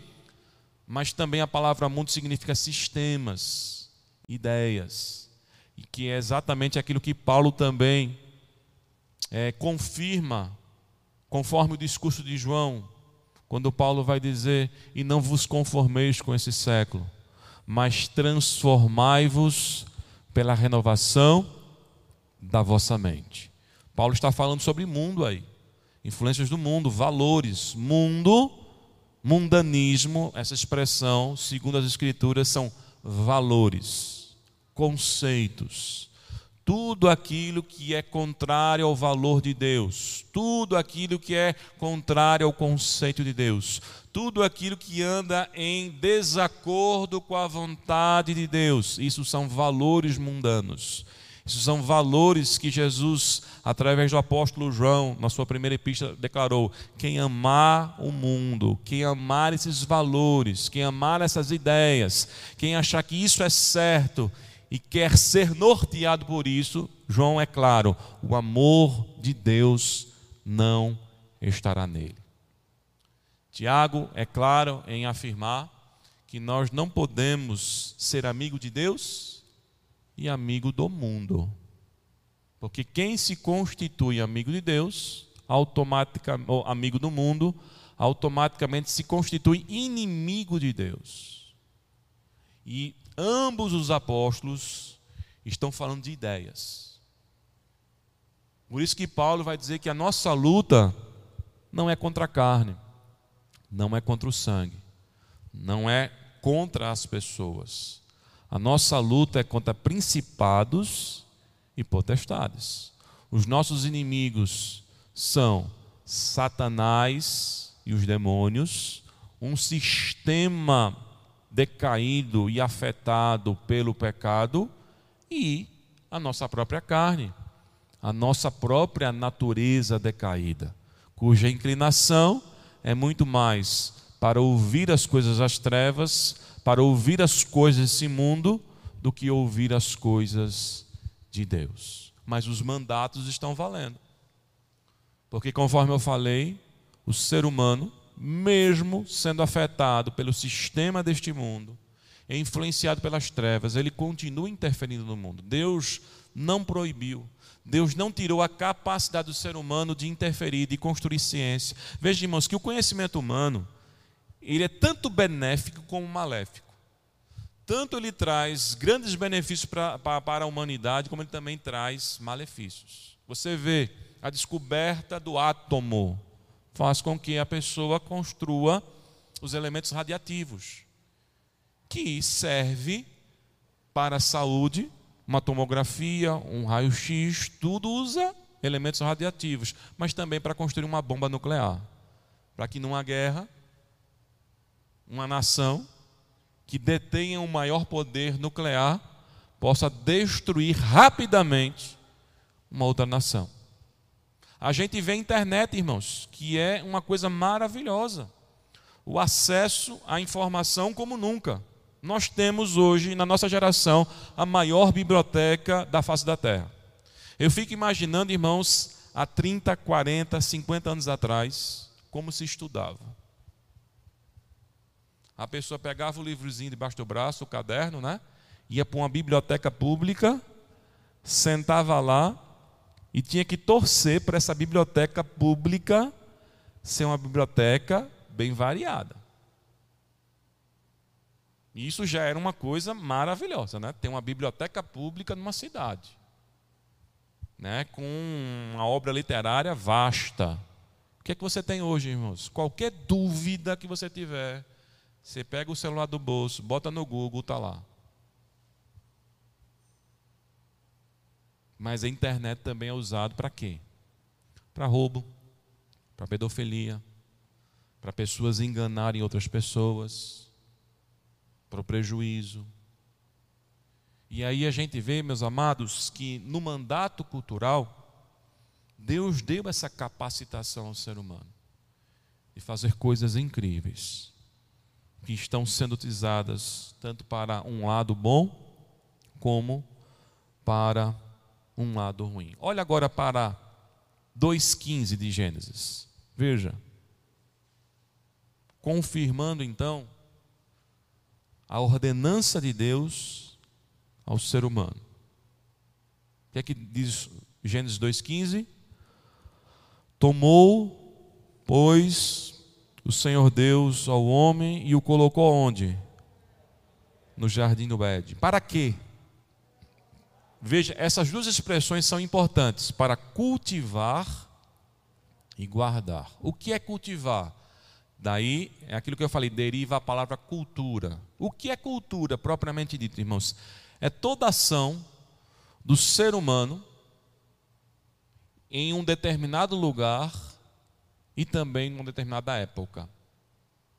mas também a palavra mundo significa sistemas, ideias, e que é exatamente aquilo que Paulo também é, confirma, conforme o discurso de João, quando Paulo vai dizer: E não vos conformeis com esse século, mas transformai-vos pela renovação da vossa mente. Paulo está falando sobre mundo aí, influências do mundo, valores, mundo Mundanismo, essa expressão, segundo as Escrituras, são valores, conceitos, tudo aquilo que é contrário ao valor de Deus, tudo aquilo que é contrário ao conceito de Deus, tudo aquilo que anda em desacordo com a vontade de Deus, isso são valores mundanos. Isso são valores que Jesus, através do apóstolo João, na sua primeira epístola, declarou: quem amar o mundo, quem amar esses valores, quem amar essas ideias, quem achar que isso é certo e quer ser norteado por isso, João é claro: o amor de Deus não estará nele. Tiago é claro em afirmar que nós não podemos ser amigo de Deus e amigo do mundo. Porque quem se constitui amigo de Deus, automaticamente, amigo do mundo, automaticamente se constitui inimigo de Deus. E ambos os apóstolos estão falando de ideias. Por isso que Paulo vai dizer que a nossa luta não é contra a carne, não é contra o sangue, não é contra as pessoas, a nossa luta é contra principados e potestades. Os nossos inimigos são Satanás e os demônios, um sistema decaído e afetado pelo pecado, e a nossa própria carne, a nossa própria natureza decaída, cuja inclinação é muito mais para ouvir as coisas das trevas, para ouvir as coisas desse mundo, do que ouvir as coisas de Deus. Mas os mandatos estão valendo. Porque, conforme eu falei, o ser humano, mesmo sendo afetado pelo sistema deste mundo, é influenciado pelas trevas, ele continua interferindo no mundo. Deus não proibiu, Deus não tirou a capacidade do ser humano de interferir, de construir ciência. Veja, irmãos, que o conhecimento humano, ele é tanto benéfico como maléfico. Tanto ele traz grandes benefícios para, para, para a humanidade, como ele também traz malefícios. Você vê a descoberta do átomo, faz com que a pessoa construa os elementos radiativos, que serve para a saúde, uma tomografia, um raio-x, tudo usa elementos radiativos, mas também para construir uma bomba nuclear, para que numa guerra uma nação que detenha o maior poder nuclear possa destruir rapidamente uma outra nação. A gente vê a internet, irmãos, que é uma coisa maravilhosa. O acesso à informação como nunca. Nós temos hoje, na nossa geração, a maior biblioteca da face da Terra. Eu fico imaginando, irmãos, há 30, 40, 50 anos atrás, como se estudava. A pessoa pegava o livrozinho debaixo do braço, o caderno, né? Ia para uma biblioteca pública, sentava lá e tinha que torcer para essa biblioteca pública ser uma biblioteca bem variada. E isso já era uma coisa maravilhosa, né? Ter uma biblioteca pública numa cidade, né? Com uma obra literária vasta. O que é que você tem hoje, irmãos? Qualquer dúvida que você tiver, você pega o celular do bolso, bota no Google, está lá. Mas a internet também é usado para quê? Para roubo, para pedofilia, para pessoas enganarem outras pessoas, para o prejuízo. E aí a gente vê, meus amados, que no mandato cultural, Deus deu essa capacitação ao ser humano de fazer coisas incríveis, que estão sendo utilizadas tanto para um lado bom, como para um lado ruim. Olha agora para 2,15 de Gênesis. Veja. Confirmando então a ordenança de Deus ao ser humano. O que é que diz Gênesis 2,15? Tomou, pois, o Senhor Deus ao homem e o colocou onde? No jardim do Éden. Para quê? Veja, essas duas expressões são importantes para cultivar e guardar. O que é cultivar? Daí é aquilo que eu falei, deriva a palavra cultura. O que é cultura propriamente dito, irmãos? É toda ação do ser humano em um determinado lugar e também em uma determinada época.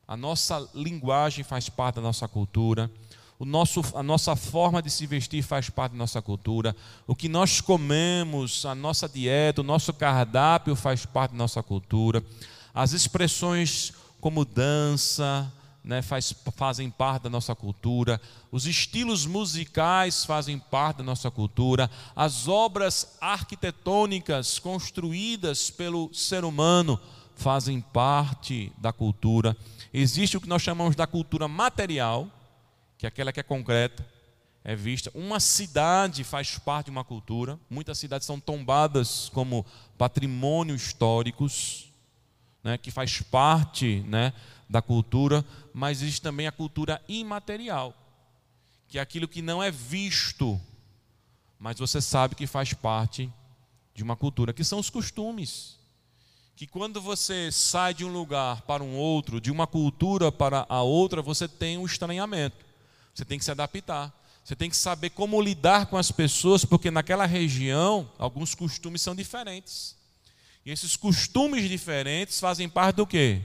A nossa linguagem faz parte da nossa cultura, o nosso, a nossa forma de se vestir faz parte da nossa cultura, o que nós comemos, a nossa dieta, o nosso cardápio faz parte da nossa cultura, as expressões como dança, né, faz, fazem parte da nossa cultura, os estilos musicais fazem parte da nossa cultura, as obras arquitetônicas construídas pelo ser humano fazem parte da cultura. Existe o que nós chamamos da cultura material, que aquela que é concreta, é vista. Uma cidade faz parte de uma cultura. Muitas cidades são tombadas como patrimônio históricos, né, que faz parte né, da cultura, mas existe também a cultura imaterial, que é aquilo que não é visto, mas você sabe que faz parte de uma cultura, que são os costumes. Que quando você sai de um lugar para um outro, de uma cultura para a outra, você tem um estranhamento. Você tem que se adaptar. Você tem que saber como lidar com as pessoas, porque naquela região alguns costumes são diferentes. E esses costumes diferentes fazem parte do quê?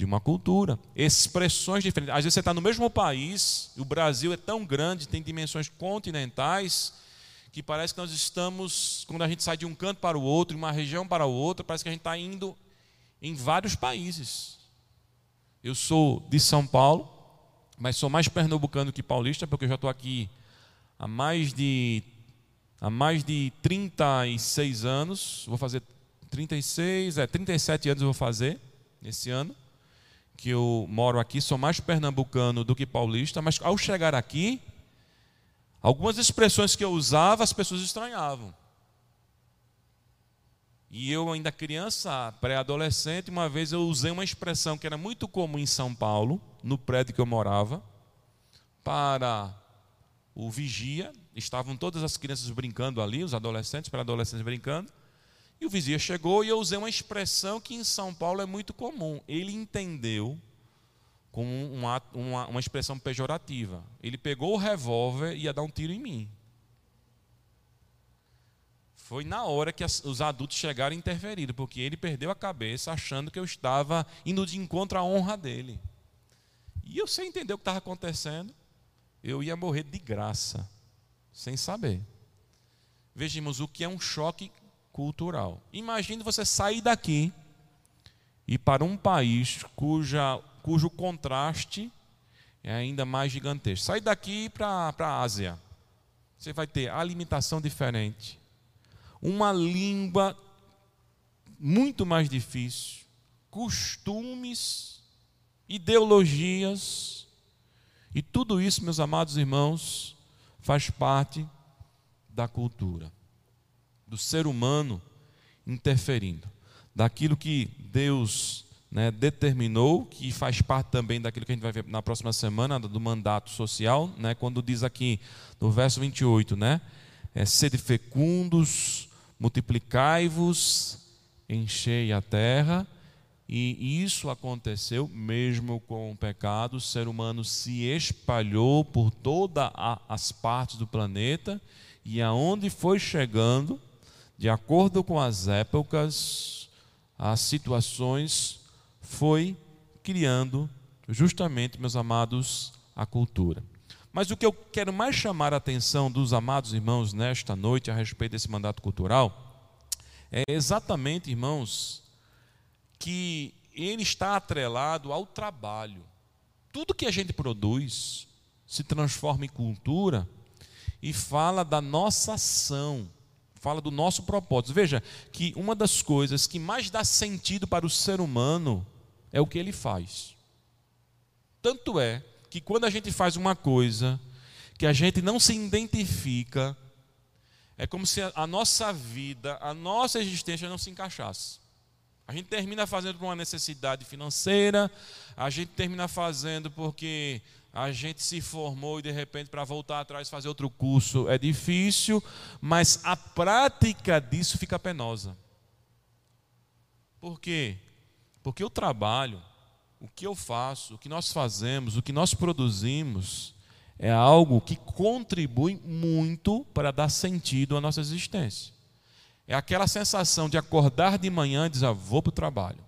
de uma cultura, expressões diferentes. Às vezes você está no mesmo país, o Brasil é tão grande, tem dimensões continentais, que parece que nós estamos, quando a gente sai de um canto para o outro, de uma região para o outro, parece que a gente está indo em vários países. Eu sou de São Paulo, mas sou mais pernambucano que paulista, porque eu já estou aqui há mais de há mais de 36 anos, vou fazer 36, é 37 anos eu vou fazer esse ano que eu moro aqui, sou mais pernambucano do que paulista, mas ao chegar aqui, algumas expressões que eu usava as pessoas estranhavam. E eu, ainda criança, pré-adolescente, uma vez eu usei uma expressão que era muito comum em São Paulo, no prédio que eu morava, para o vigia, estavam todas as crianças brincando ali, os adolescentes, pré-adolescentes brincando, e o vigia chegou e eu usei uma expressão que em São Paulo é muito comum. Ele entendeu como uma, uma, uma expressão pejorativa. Ele pegou o revólver e ia dar um tiro em mim. Foi na hora que as, os adultos chegaram e interferiram, porque ele perdeu a cabeça achando que eu estava indo de encontro à honra dele. E eu sem entender o que estava acontecendo, eu ia morrer de graça, sem saber. Vejamos o que é um choque cultural. Imagine você sair daqui e para um país cuja, cujo contraste é ainda mais gigantesco. Sair daqui para a Ásia. Você vai ter alimentação diferente, uma língua muito mais difícil, costumes, ideologias, e tudo isso, meus amados irmãos, faz parte da cultura, do ser humano interferindo, daquilo que Deus né, determinou, que faz parte também daquilo que a gente vai ver na próxima semana, do mandato social, né, quando diz aqui no verso 28, né, é, sede fecundos, multiplicai-vos, enchei a terra, e isso aconteceu mesmo com o pecado, o ser humano se espalhou por todas as partes do planeta, e aonde foi chegando, de acordo com as épocas, as situações, foi criando justamente, meus amados, a cultura. Mas o que eu quero mais chamar a atenção dos amados irmãos nesta noite a respeito desse mandato cultural é exatamente, irmãos, que ele está atrelado ao trabalho. Tudo que a gente produz se transforma em cultura e fala da nossa ação, fala do nosso propósito. Veja que uma das coisas que mais dá sentido para o ser humano é o que ele faz. Tanto é que quando a gente faz uma coisa que a gente não se identifica, é como se a nossa vida, a nossa existência não se encaixasse. A gente termina fazendo por uma necessidade financeira, a gente termina fazendo porque a gente se formou e de repente para voltar atrás fazer outro curso é difícil, mas a prática disso fica penosa. Por quê? Porque o trabalho, o que eu faço, o que nós fazemos, o que nós produzimos, é algo que contribui muito para dar sentido à nossa existência. É aquela sensação de acordar de manhã e dizer, ah, vou para o trabalho.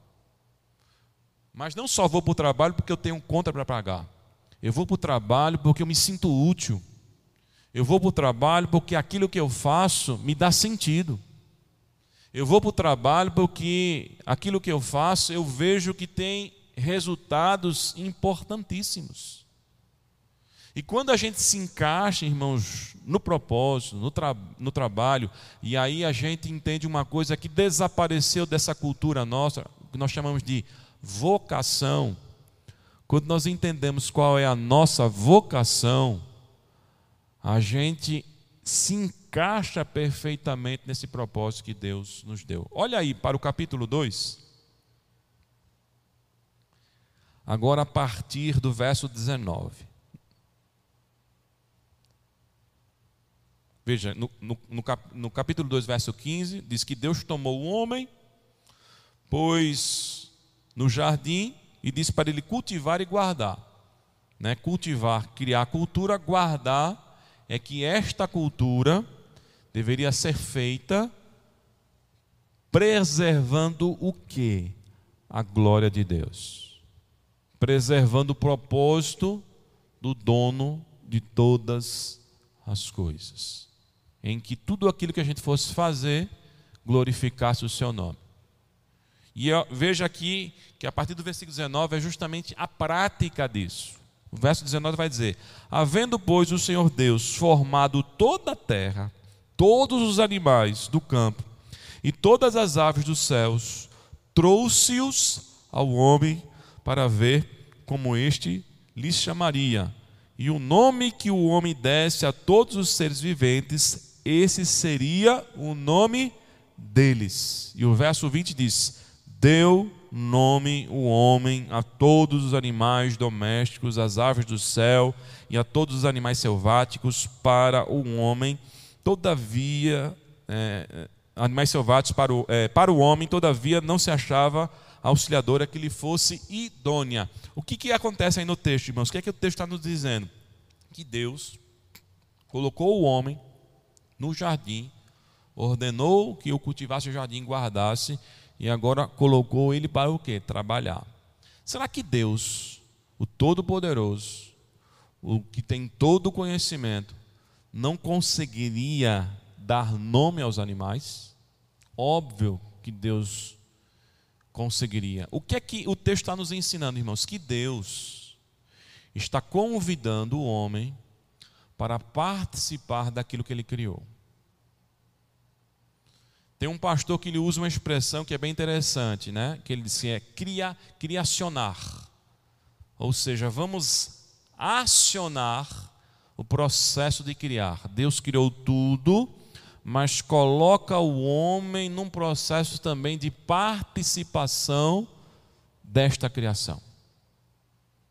Mas não só vou para o trabalho porque eu tenho conta para pagar. Eu vou para o trabalho porque eu me sinto útil. Eu vou para o trabalho porque aquilo que eu faço me dá sentido. Eu vou para o trabalho porque aquilo que eu faço eu vejo que tem resultados importantíssimos. E quando a gente se encaixa, irmãos, no propósito, no, tra no trabalho, e aí a gente entende uma coisa que desapareceu dessa cultura nossa, que nós chamamos de vocação. Quando nós entendemos qual é a nossa vocação, a gente se encaixa perfeitamente nesse propósito que Deus nos deu. Olha aí para o capítulo 2. Agora, a partir do verso 19. Veja, no, no, no capítulo 2, verso 15, diz que Deus tomou o homem, pôs no jardim e disse para ele cultivar e guardar. Né? Cultivar, criar cultura, guardar é que esta cultura deveria ser feita preservando o que? A glória de Deus. preservando o propósito do dono de todas as coisas, em que tudo aquilo que a gente fosse fazer glorificasse o seu nome. E veja aqui que a partir do versículo 19 é justamente a prática disso. O verso 19 vai dizer: Havendo, pois, o Senhor Deus formado toda a terra, todos os animais do campo e todas as aves dos céus, trouxe-os ao homem para ver como este lhes chamaria. E o nome que o homem desse a todos os seres viventes, esse seria o nome deles. E o verso 20 diz: Deu nome o homem a todos os animais domésticos, às aves do céu e a todos os animais selváticos para o homem. Todavia, é, é animais selváticos para o, é, para o homem, todavia não se achava auxiliadora que lhe fosse idônea. O que, que acontece aí no texto, irmãos? O que é que o texto está nos dizendo? Que Deus colocou o homem no jardim, ordenou que o cultivasse o jardim, guardasse, e agora colocou ele para o quê? Trabalhar. Será que Deus, o Todo-Poderoso, o que tem todo o conhecimento, não conseguiria dar nome aos animais? Óbvio que Deus conseguiria. O que é que o texto está nos ensinando, irmãos? Que Deus está convidando o homem para participar daquilo que ele criou. Tem um pastor que ele usa uma expressão que é bem interessante, né? Que ele diz é cria, criacionar. Ou seja, vamos acionar o processo de criar. Deus criou tudo, mas coloca o homem num processo também de participação desta criação.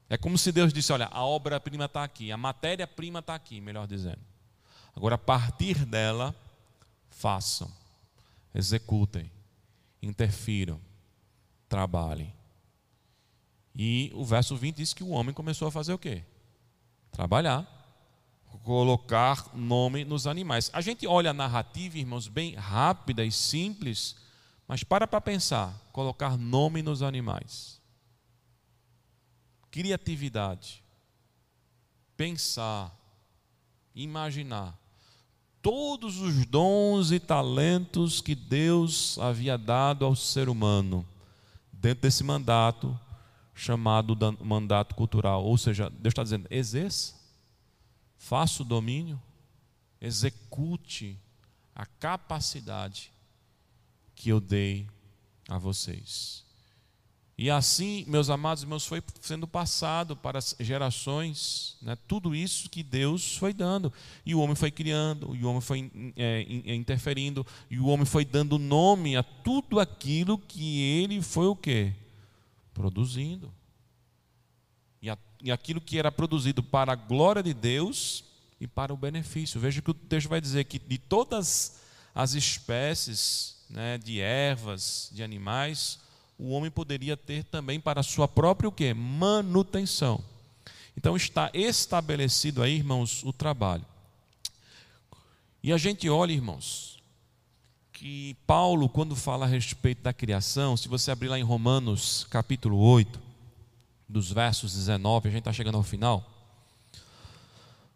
É como se Deus disse: olha, a obra-prima está aqui, a matéria-prima está aqui, melhor dizendo. Agora, a partir dela, façam executem, interfiram, trabalhem. E o verso 20 diz que o homem começou a fazer o quê? Trabalhar, colocar nome nos animais. A gente olha a narrativa, irmãos, bem rápida e simples, mas para para pensar, colocar nome nos animais. Criatividade. Pensar, imaginar todos os dons e talentos que Deus havia dado ao ser humano, dentro desse mandato chamado mandato cultural. Ou seja, Deus está dizendo: exerça, faça o domínio, execute a capacidade que eu dei a vocês. E assim, meus amados irmãos, foi sendo passado para gerações, né, tudo isso que Deus foi dando. E o homem foi criando, e o homem foi é, é, interferindo, e o homem foi dando nome a tudo aquilo que ele foi o quê? Produzindo. E, a, e aquilo que era produzido para a glória de Deus e para o benefício. Veja que o texto vai dizer que de todas as espécies né, de ervas, de animais, o homem poderia ter também para a sua própria o quê? manutenção. Então está estabelecido aí, irmãos, o trabalho. E a gente olha, irmãos, que Paulo, quando fala a respeito da criação, se você abrir lá em Romanos capítulo 8, dos versos 19, a gente está chegando ao final.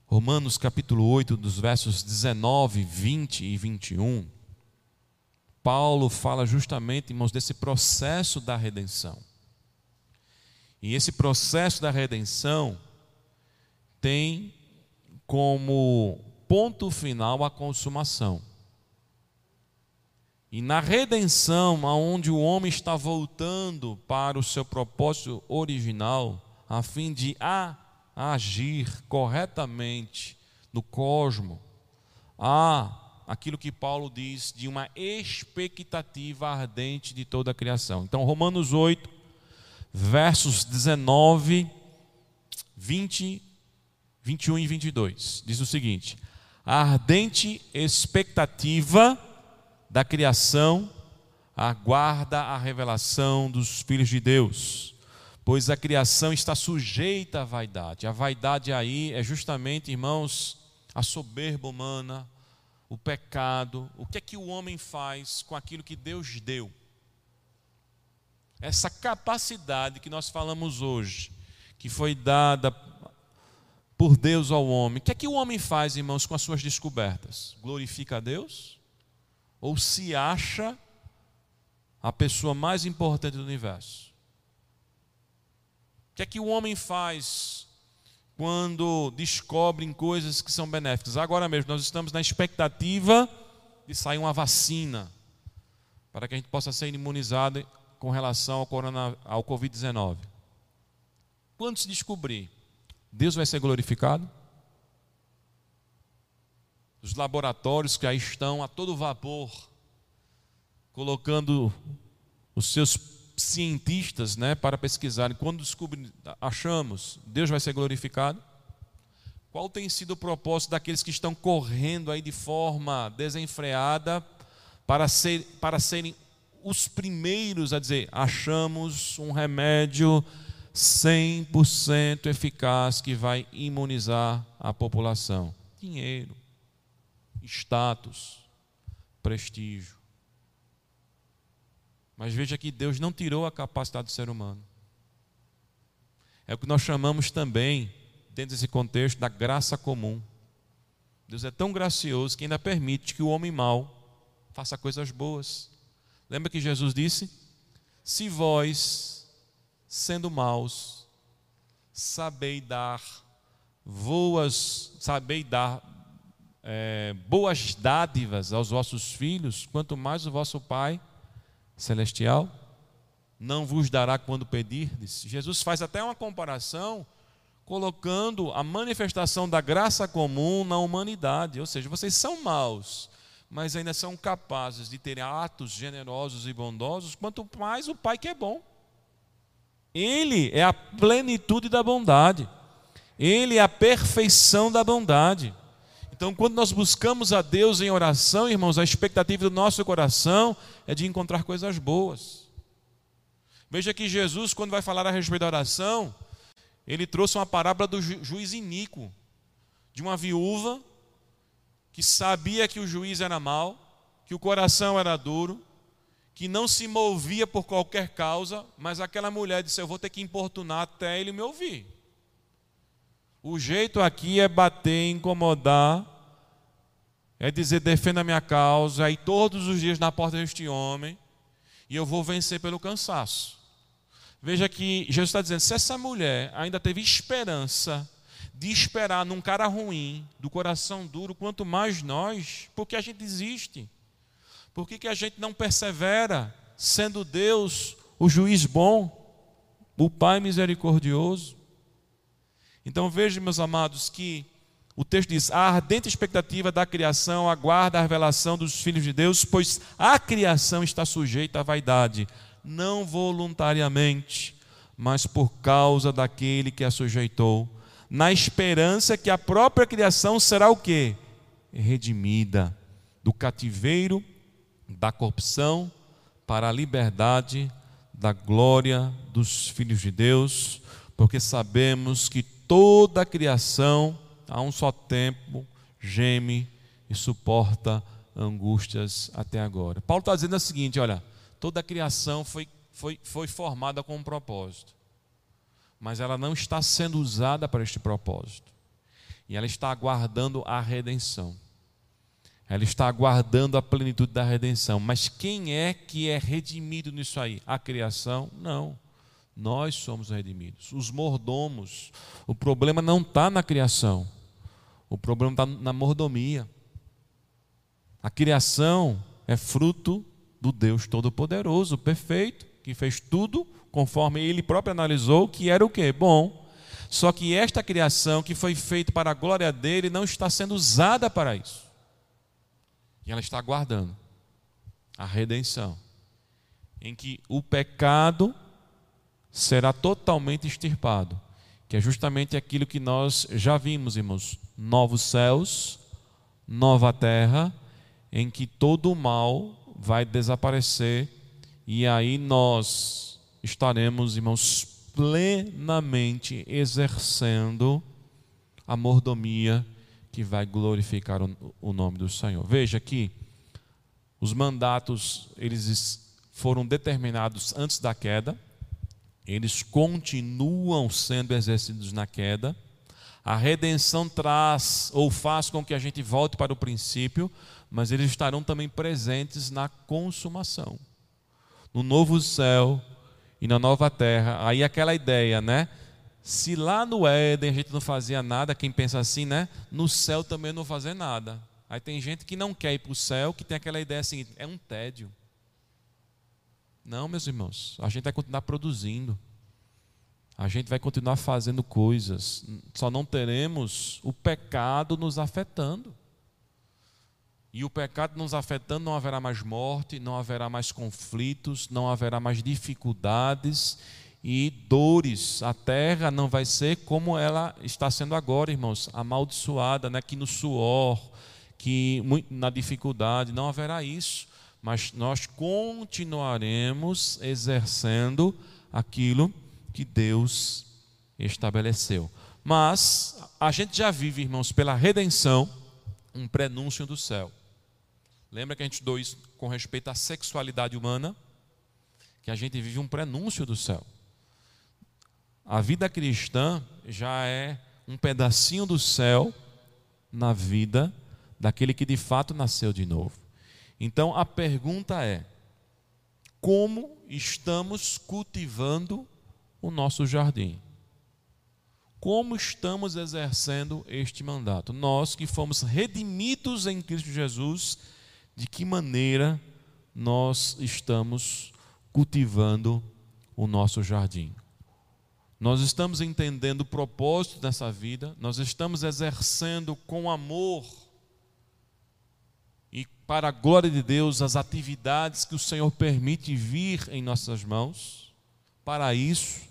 Romanos capítulo 8, dos versos 19, 20 e 21. Paulo fala justamente, irmãos, desse processo da redenção. E esse processo da redenção tem como ponto final a consumação. E na redenção, aonde o homem está voltando para o seu propósito original, a fim de a, agir corretamente no cosmo, a aquilo que Paulo diz de uma expectativa ardente de toda a criação. Então, Romanos 8, versos 19, 20, 21 e 22, diz o seguinte: A ardente expectativa da criação aguarda a revelação dos filhos de Deus, pois a criação está sujeita à vaidade. A vaidade aí é justamente, irmãos, a soberba humana, o pecado, o que é que o homem faz com aquilo que Deus deu. Essa capacidade que nós falamos hoje que foi dada por Deus ao homem. O que é que o homem faz, irmãos, com as suas descobertas? Glorifica a Deus? Ou se acha a pessoa mais importante do universo? O que é que o homem faz quando descobrem coisas que são benéficas? Agora mesmo, nós estamos na expectativa de sair uma vacina para que a gente possa ser imunizado com relação ao, ao Covid-19. Quando se descobrir, Deus vai ser glorificado? Os laboratórios que aí estão a todo vapor, colocando os seus cientistas né, para pesquisarem. Quando descobrir, achamos, Deus vai ser glorificado? Qual tem sido o propósito daqueles que estão correndo aí de forma desenfreada para, ser, para serem os primeiros a dizer: achamos um remédio 100% eficaz que vai imunizar a população? Dinheiro, status, prestígio. Mas veja que Deus não tirou a capacidade do ser humano. É o que nós chamamos também dentro desse contexto da graça comum. Deus é tão gracioso que ainda permite que o homem mau faça coisas boas. Lembra que Jesus disse: Se vós, sendo maus, sabei dar boas, sabei dar é, boas dádivas aos vossos filhos, quanto mais o vosso Pai celestial não vos dará quando pedirdes. Jesus faz até uma comparação colocando a manifestação da graça comum na humanidade. Ou seja, vocês são maus, mas ainda são capazes de ter atos generosos e bondosos, quanto mais o Pai que é bom. Ele é a plenitude da bondade. Ele é a perfeição da bondade. Então, quando nós buscamos a Deus em oração, irmãos, a expectativa do nosso coração é de encontrar coisas boas. Veja que Jesus, quando vai falar a respeito da oração, ele trouxe uma parábola do ju juiz iníquo, de uma viúva que sabia que o juiz era mau, que o coração era duro, que não se movia por qualquer causa, mas aquela mulher disse: Eu vou ter que importunar até ele me ouvir. O jeito aqui é bater, incomodar, é dizer: defenda a minha causa, e todos os dias na porta deste homem, e eu vou vencer pelo cansaço. Veja que Jesus está dizendo: se essa mulher ainda teve esperança de esperar num cara ruim, do coração duro, quanto mais nós, porque a gente desiste? Por que, que a gente não persevera, sendo Deus o juiz bom, o Pai misericordioso? Então veja, meus amados, que o texto diz: a ardente expectativa da criação aguarda a revelação dos filhos de Deus, pois a criação está sujeita à vaidade, não voluntariamente, mas por causa daquele que a sujeitou, na esperança que a própria criação será o quê? Redimida do cativeiro, da corrupção, para a liberdade da glória dos filhos de Deus, porque sabemos que toda a criação, a um só tempo, geme e suporta angústias até agora. Paulo está dizendo o seguinte: olha, Toda a criação foi, foi, foi formada com um propósito, mas ela não está sendo usada para este propósito, e ela está aguardando a redenção. Ela está aguardando a plenitude da redenção. Mas quem é que é redimido nisso aí? A criação? Não. Nós somos redimidos. Os mordomos. O problema não está na criação. O problema está na mordomia. A criação é fruto do Deus Todo-Poderoso, perfeito, que fez tudo conforme ele próprio analisou que era o que? Bom. Só que esta criação que foi feita para a glória dele não está sendo usada para isso. E ela está aguardando a redenção, em que o pecado será totalmente extirpado, que é justamente aquilo que nós já vimos, irmãos: novos céus, nova terra, em que todo o mal vai desaparecer e aí nós estaremos, irmãos, plenamente exercendo a mordomia que vai glorificar o, nome do Senhor. Veja que os mandatos eles foram determinados antes da queda eles continuam sendo exercidos na queda. A redenção traz ou faz com que a gente volte para o princípio, mas eles estarão também presentes na consumação. No novo céu e na nova terra. Aí aquela ideia, né? Se lá no Éden a gente não fazia nada, quem pensa assim, né? No céu também não fazer nada. Aí tem gente que não quer ir para o céu, que tem aquela ideia assim, é um tédio. Não, meus irmãos, a gente vai continuar produzindo. A gente vai continuar fazendo coisas. Só não teremos o pecado nos afetando. E o pecado nos afetando, não haverá mais morte, não haverá mais conflitos, não haverá mais dificuldades e dores. A terra não vai ser como ela está sendo agora, irmãos, amaldiçoada, né? que no suor, que na dificuldade, não haverá isso mas nós continuaremos exercendo aquilo que Deus estabeleceu. Mas a gente já vive, irmãos, pela redenção, um prenúncio do céu. Lembra que a gente deu isso com respeito à sexualidade humana? Que a gente vive um prenúncio do céu. A vida cristã já é um pedacinho do céu na vida daquele que de fato nasceu de novo. Então a pergunta é: como estamos cultivando o nosso jardim? Como estamos exercendo este mandato? Nós que fomos redimidos em Cristo Jesus, de que maneira nós estamos cultivando o nosso jardim? Nós estamos entendendo o propósito dessa vida, nós estamos exercendo com amor para a glória de Deus as atividades que o Senhor permite vir em nossas mãos. Para isso,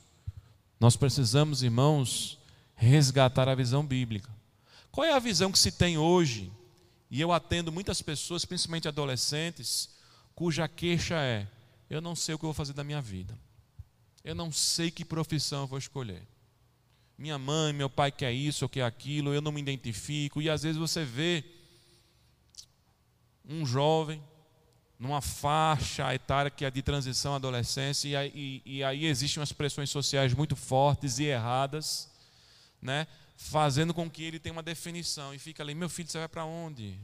nós precisamos, irmãos, resgatar a visão bíblica. Qual é a visão que se tem hoje? E eu atendo muitas pessoas, principalmente adolescentes, cuja queixa é: eu não sei o que eu vou fazer da minha vida. Eu não sei que profissão eu vou escolher. Minha mãe, meu pai quer isso ou quer aquilo, eu não me identifico. E às vezes você vê um jovem numa faixa etária que é de transição à adolescência, e aí, e, e aí existem umas pressões sociais muito fortes e erradas, né? fazendo com que ele tenha uma definição, e fica ali, meu filho, você vai para onde?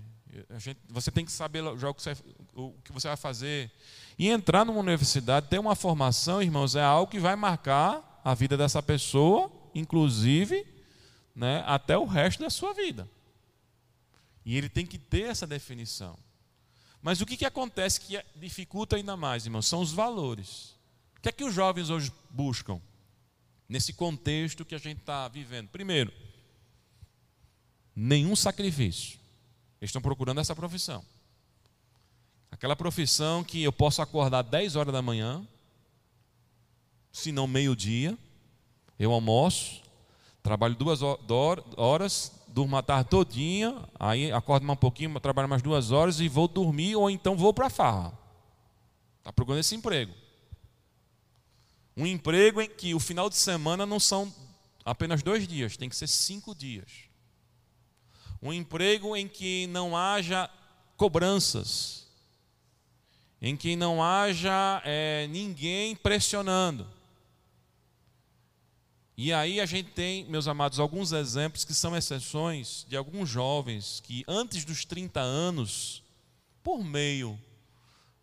Gente, você tem que saber o que, você, o que você vai fazer. E entrar numa universidade, ter uma formação, irmãos, é algo que vai marcar a vida dessa pessoa, inclusive, né, até o resto da sua vida. E ele tem que ter essa definição. Mas o que, que acontece que dificulta ainda mais, irmãos? São os valores. O que é que os jovens hoje buscam? Nesse contexto que a gente está vivendo. Primeiro, nenhum sacrifício. Eles estão procurando essa profissão. Aquela profissão que eu posso acordar 10 horas da manhã, se não meio-dia, eu almoço, trabalho duas horas, durmo a tarde todinha, aí acordo mais um pouquinho, trabalho mais duas horas e vou dormir, ou então vou para a farra. Está procurando esse emprego. Um emprego em que o final de semana não são apenas dois dias, tem que ser cinco dias. Um emprego em que não haja cobranças, em que não haja é, ninguém pressionando e aí a gente tem, meus amados, alguns exemplos que são exceções de alguns jovens que antes dos 30 anos, por meio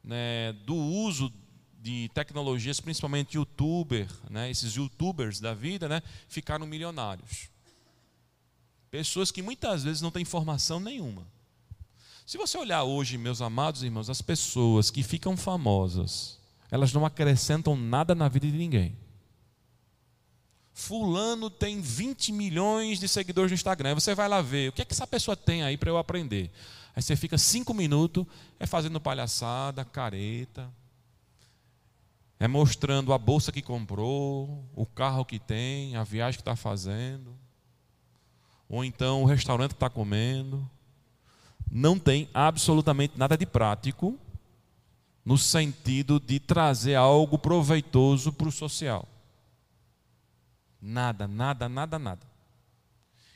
né, do uso de tecnologias, principalmente youtuber, né, esses youtubers da vida, né, ficaram milionários. Pessoas que muitas vezes não têm formação nenhuma. Se você olhar hoje, meus amados irmãos, as pessoas que ficam famosas, elas não acrescentam nada na vida de ninguém. Fulano tem 20 milhões de seguidores no Instagram. Aí você vai lá ver, o que é que essa pessoa tem aí para eu aprender? Aí você fica cinco minutos é fazendo palhaçada, careta, é mostrando a bolsa que comprou, o carro que tem, a viagem que está fazendo, ou então o restaurante que está comendo. Não tem absolutamente nada de prático no sentido de trazer algo proveitoso para o social. Nada, nada, nada, nada.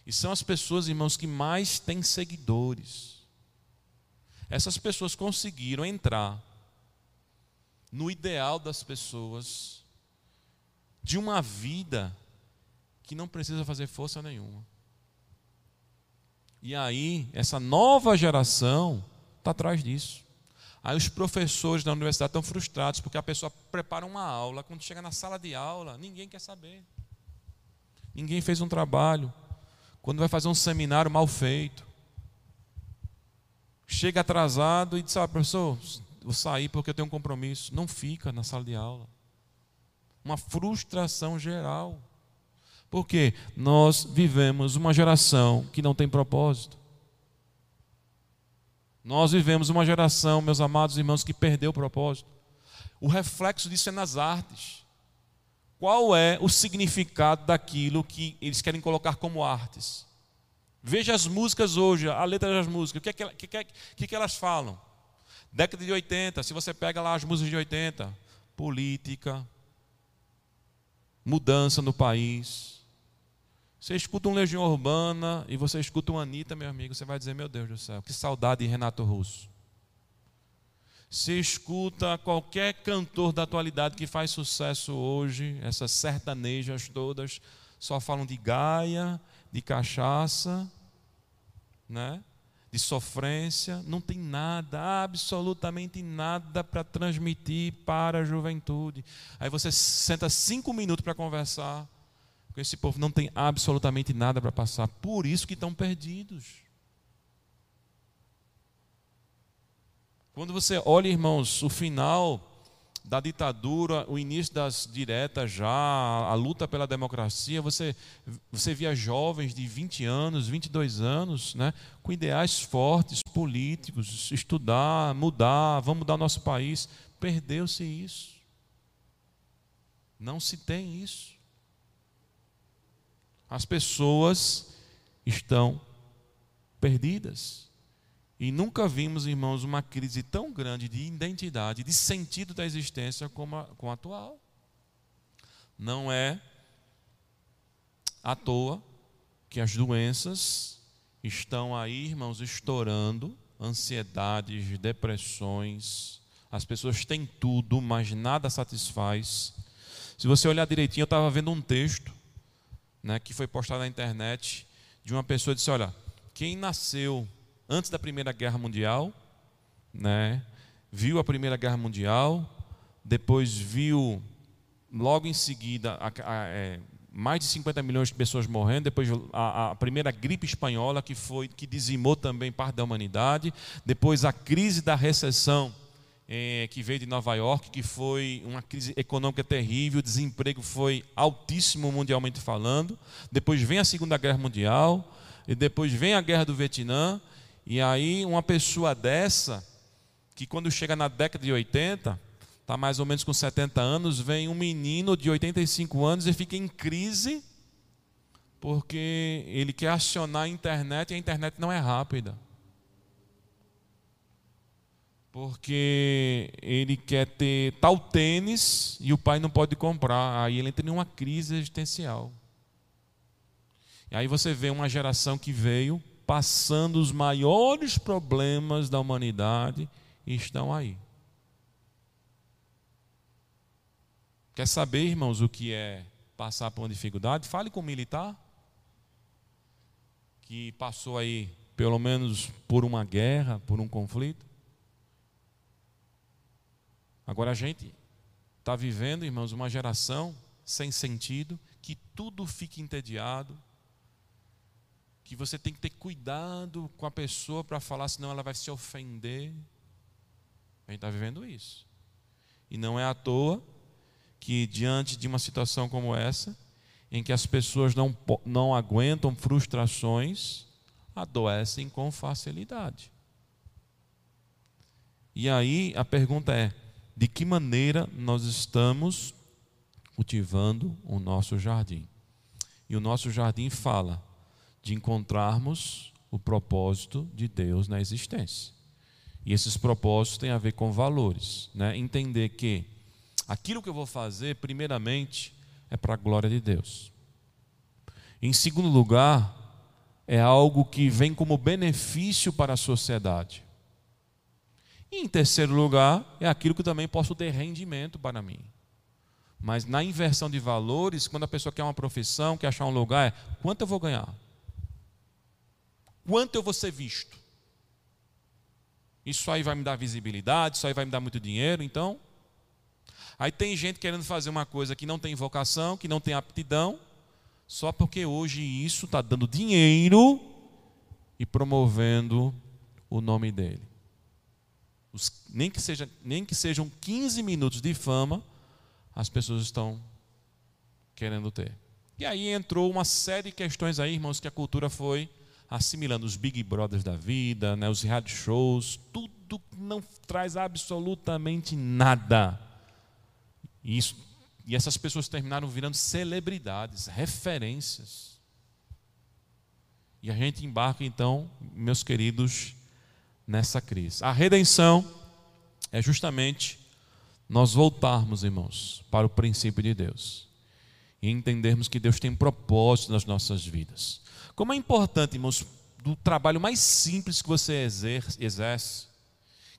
E são as pessoas, irmãos, que mais têm seguidores. Essas pessoas conseguiram entrar no ideal das pessoas de uma vida que não precisa fazer força nenhuma. E aí, essa nova geração está atrás disso. Aí os professores da universidade estão frustrados porque a pessoa prepara uma aula, quando chega na sala de aula, ninguém quer saber. Ninguém fez um trabalho. Quando vai fazer um seminário mal feito, chega atrasado e diz: ah, professor, vou sair porque eu tenho um compromisso. Não fica na sala de aula. Uma frustração geral. Porque nós vivemos uma geração que não tem propósito. Nós vivemos uma geração, meus amados irmãos, que perdeu o propósito. O reflexo disso é nas artes. Qual é o significado daquilo que eles querem colocar como artes? Veja as músicas hoje, a letra das músicas, o que, é que, que, é que, que elas falam? Década de 80, se você pega lá as músicas de 80, política, mudança no país. Você escuta um Legião Urbana e você escuta um Anitta, meu amigo, você vai dizer, meu Deus do céu, que saudade de Renato Russo. Se escuta qualquer cantor da atualidade que faz sucesso hoje, essas sertanejas todas, só falam de gaia, de cachaça, né? de sofrência, não tem nada, absolutamente nada para transmitir para a juventude. Aí você senta cinco minutos para conversar com esse povo, não tem absolutamente nada para passar. Por isso que estão perdidos. Quando você olha, irmãos, o final da ditadura, o início das diretas já, a luta pela democracia, você, você via jovens de 20 anos, 22 anos, né, com ideais fortes, políticos, estudar, mudar, vamos mudar nosso país. Perdeu-se isso. Não se tem isso. As pessoas estão perdidas. E nunca vimos, irmãos, uma crise tão grande de identidade, de sentido da existência como a, como a atual. Não é à toa que as doenças estão aí, irmãos, estourando ansiedades, depressões. As pessoas têm tudo, mas nada satisfaz. Se você olhar direitinho, eu estava vendo um texto né, que foi postado na internet de uma pessoa que disse: Olha, quem nasceu antes da Primeira Guerra Mundial, né? viu a Primeira Guerra Mundial, depois viu, logo em seguida, a, a, é, mais de 50 milhões de pessoas morrendo, depois a, a, primeira gripe espanhola que foi que dizimou também parte da humanidade, depois a crise da recessão é, que veio de Nova York, que foi uma crise econômica terrível, o desemprego foi altíssimo mundialmente falando, depois vem a Segunda Guerra Mundial, e depois vem a Guerra do Vietnã, e aí, uma pessoa dessa, que quando chega na década de 80, está mais ou menos com 70 anos, vem um menino de 85 anos e fica em crise, porque ele quer acionar a internet e a internet não é rápida. Porque ele quer ter tal tênis e o pai não pode comprar. Aí ele entra em uma crise existencial. E aí você vê uma geração que veio passando os maiores problemas da humanidade estão aí. Quer saber, irmãos, o que é passar por uma dificuldade? Fale com um militar que passou aí, pelo menos, por uma guerra, por um conflito. Agora a gente está vivendo, irmãos, uma geração sem sentido, que tudo fica entediado, que você tem que ter cuidado com a pessoa para falar, senão ela vai se ofender. A gente está vivendo isso. E não é à toa que, diante de uma situação como essa, em que as pessoas não, não aguentam frustrações, adoecem com facilidade. E aí a pergunta é: de que maneira nós estamos cultivando o nosso jardim? E o nosso jardim fala de encontrarmos o propósito de Deus na existência. E esses propósitos têm a ver com valores, né? Entender que aquilo que eu vou fazer, primeiramente, é para a glória de Deus. Em segundo lugar, é algo que vem como benefício para a sociedade. E em terceiro lugar, é aquilo que também posso ter rendimento para mim. Mas na inversão de valores, quando a pessoa quer uma profissão, quer achar um lugar, é quanto eu vou ganhar? Quanto eu vou ser visto? Isso aí vai me dar visibilidade, isso aí vai me dar muito dinheiro, então. Aí tem gente querendo fazer uma coisa que não tem vocação, que não tem aptidão, só porque hoje isso está dando dinheiro e promovendo o nome dele. Os, nem, que seja, nem que sejam 15 minutos de fama, as pessoas estão querendo ter. E aí entrou uma série de questões aí, irmãos, que a cultura foi assimilando os Big Brothers da vida, né, os reality shows, tudo não traz absolutamente nada. E, isso, e essas pessoas terminaram virando celebridades, referências. E a gente embarca então, meus queridos, nessa crise. A redenção é justamente nós voltarmos, irmãos, para o princípio de Deus e entendermos que Deus tem propósito nas nossas vidas. Como é importante, irmãos, do trabalho mais simples que você exerce,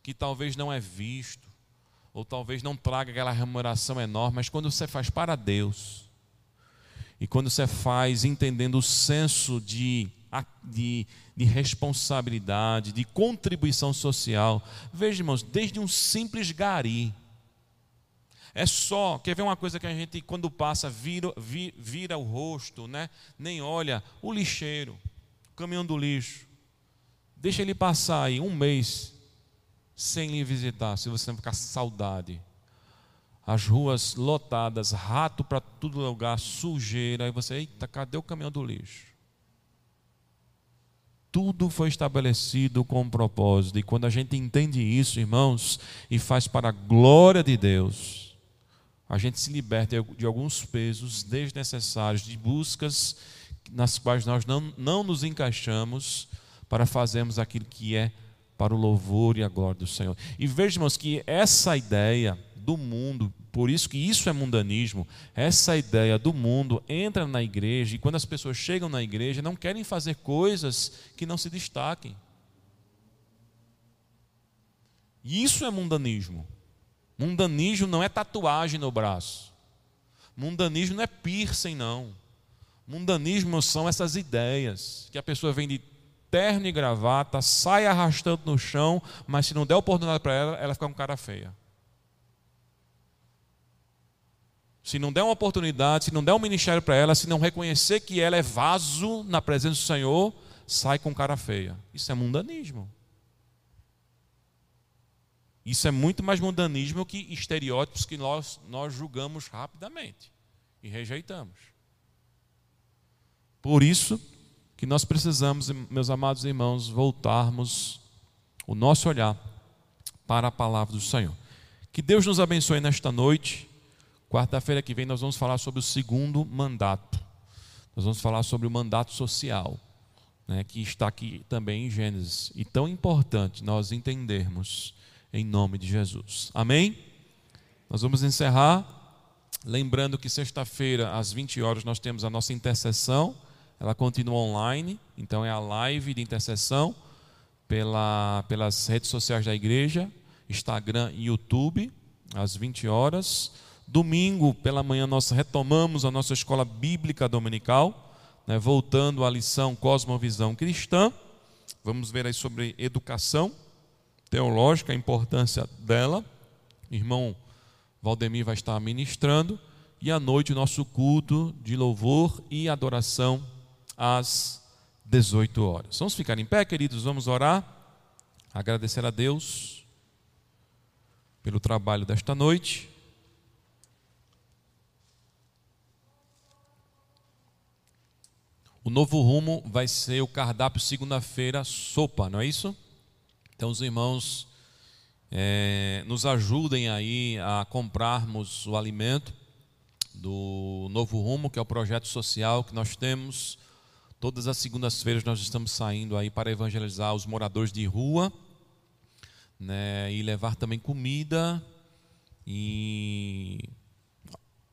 que talvez não é visto, ou talvez não traga aquela remuneração enorme, mas quando você faz para Deus, e quando você faz entendendo o senso de, de, de responsabilidade, de contribuição social, veja, irmãos, desde um simples gari, é só, quer ver uma coisa que a gente, quando passa, vira, vira o rosto, né? nem olha, o lixeiro, o caminhão do lixo. Deixa ele passar aí um mês sem lhe visitar, se você não ficar saudade. As ruas lotadas, rato para todo lugar, sujeira. Aí você, eita, cadê o caminhão do lixo? Tudo foi estabelecido com um propósito. E quando a gente entende isso, irmãos, e faz para a glória de Deus, a gente se liberta de alguns pesos desnecessários, de buscas nas quais nós não, não nos encaixamos para fazermos aquilo que é para o louvor e a glória do Senhor. E vejamos que essa ideia do mundo, por isso que isso é mundanismo, essa ideia do mundo entra na igreja e quando as pessoas chegam na igreja não querem fazer coisas que não se destaquem. Isso é mundanismo. Mundanismo não é tatuagem no braço. Mundanismo não é piercing, não. Mundanismo são essas ideias que a pessoa vem de terno e gravata, sai arrastando no chão, mas se não der oportunidade para ela, ela fica com cara feia. Se não der uma oportunidade, se não der um ministério para ela, se não reconhecer que ela é vaso na presença do Senhor, sai com cara feia. Isso é mundanismo. Isso é muito mais mundanismo que estereótipos que nós, nós julgamos rapidamente e rejeitamos. Por isso que nós precisamos, meus amados irmãos, voltarmos o nosso olhar para a palavra do Senhor. Que Deus nos abençoe nesta noite. Quarta-feira que vem nós vamos falar sobre o segundo mandato. Nós vamos falar sobre o mandato social, né, que está aqui também em Gênesis. E tão importante nós entendermos em nome de Jesus. Amém? Nós vamos encerrar, lembrando que sexta-feira, às 20 horas, nós temos a nossa intercessão, ela continua online, então é a live de intercessão pela, pelas redes sociais da igreja, Instagram e YouTube, às 20 horas. Domingo, pela manhã, nós retomamos a nossa escola bíblica dominical, né, voltando à lição Cosmovisão Cristã. Vamos ver aí sobre educação teológica, a importância dela. Irmão Valdemir vai estar ministrando. E à noite o nosso culto de louvor e adoração às 18 horas. Vamos ficar em pé, queridos, vamos orar. Agradecer a Deus pelo trabalho desta noite. O novo rumo vai ser o cardápio segunda-feira, sopa, não é isso? Então, os irmãos é, nos ajudem aí a comprarmos o alimento do Novo Rumo, que é o projeto social que nós temos. Todas as segundas-feiras nós estamos saindo aí para evangelizar os moradores de rua, né, e levar também comida e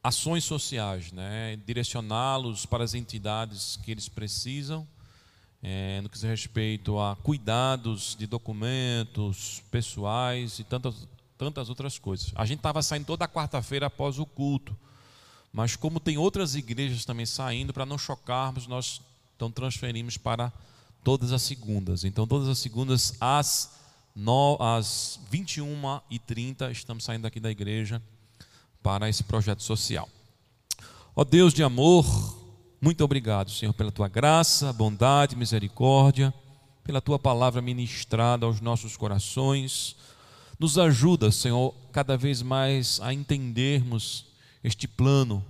ações sociais, né, direcioná-los para as entidades que eles precisam é, no que diz respeito a cuidados de documentos pessoais e tantas, tantas outras coisas. A gente estava saindo toda quarta-feira após o culto, Mas como tem outras igrejas também saindo, para não chocarmos, nós então transferimos para todas as segundas. Então, todas as segundas, às, às 21h30, estamos saindo aqui da igreja para esse projeto social. Ó Deus de amor, muito obrigado, Senhor, pela tua graça, bondade, misericórdia, pela tua palavra ministrada aos nossos corações. Nos ajuda, Senhor, cada vez mais a entendermos este plano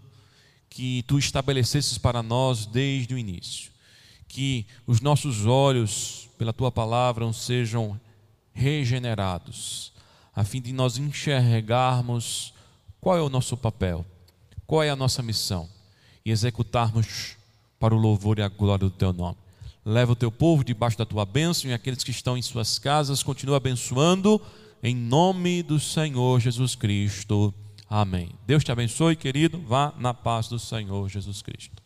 que tu estabelecesses para nós desde o início. Que os nossos olhos, pela tua palavra, sejam regenerados, a fim de nós enxergarmos qual é o nosso papel, qual é a nossa missão executarmos para o louvor e a glória do teu nome. Leva o teu povo debaixo da tua bênção e aqueles que estão em suas casas, continua abençoando em nome do Senhor Jesus Cristo. Amém. Deus te abençoe, querido. Vá na paz do Senhor Jesus Cristo.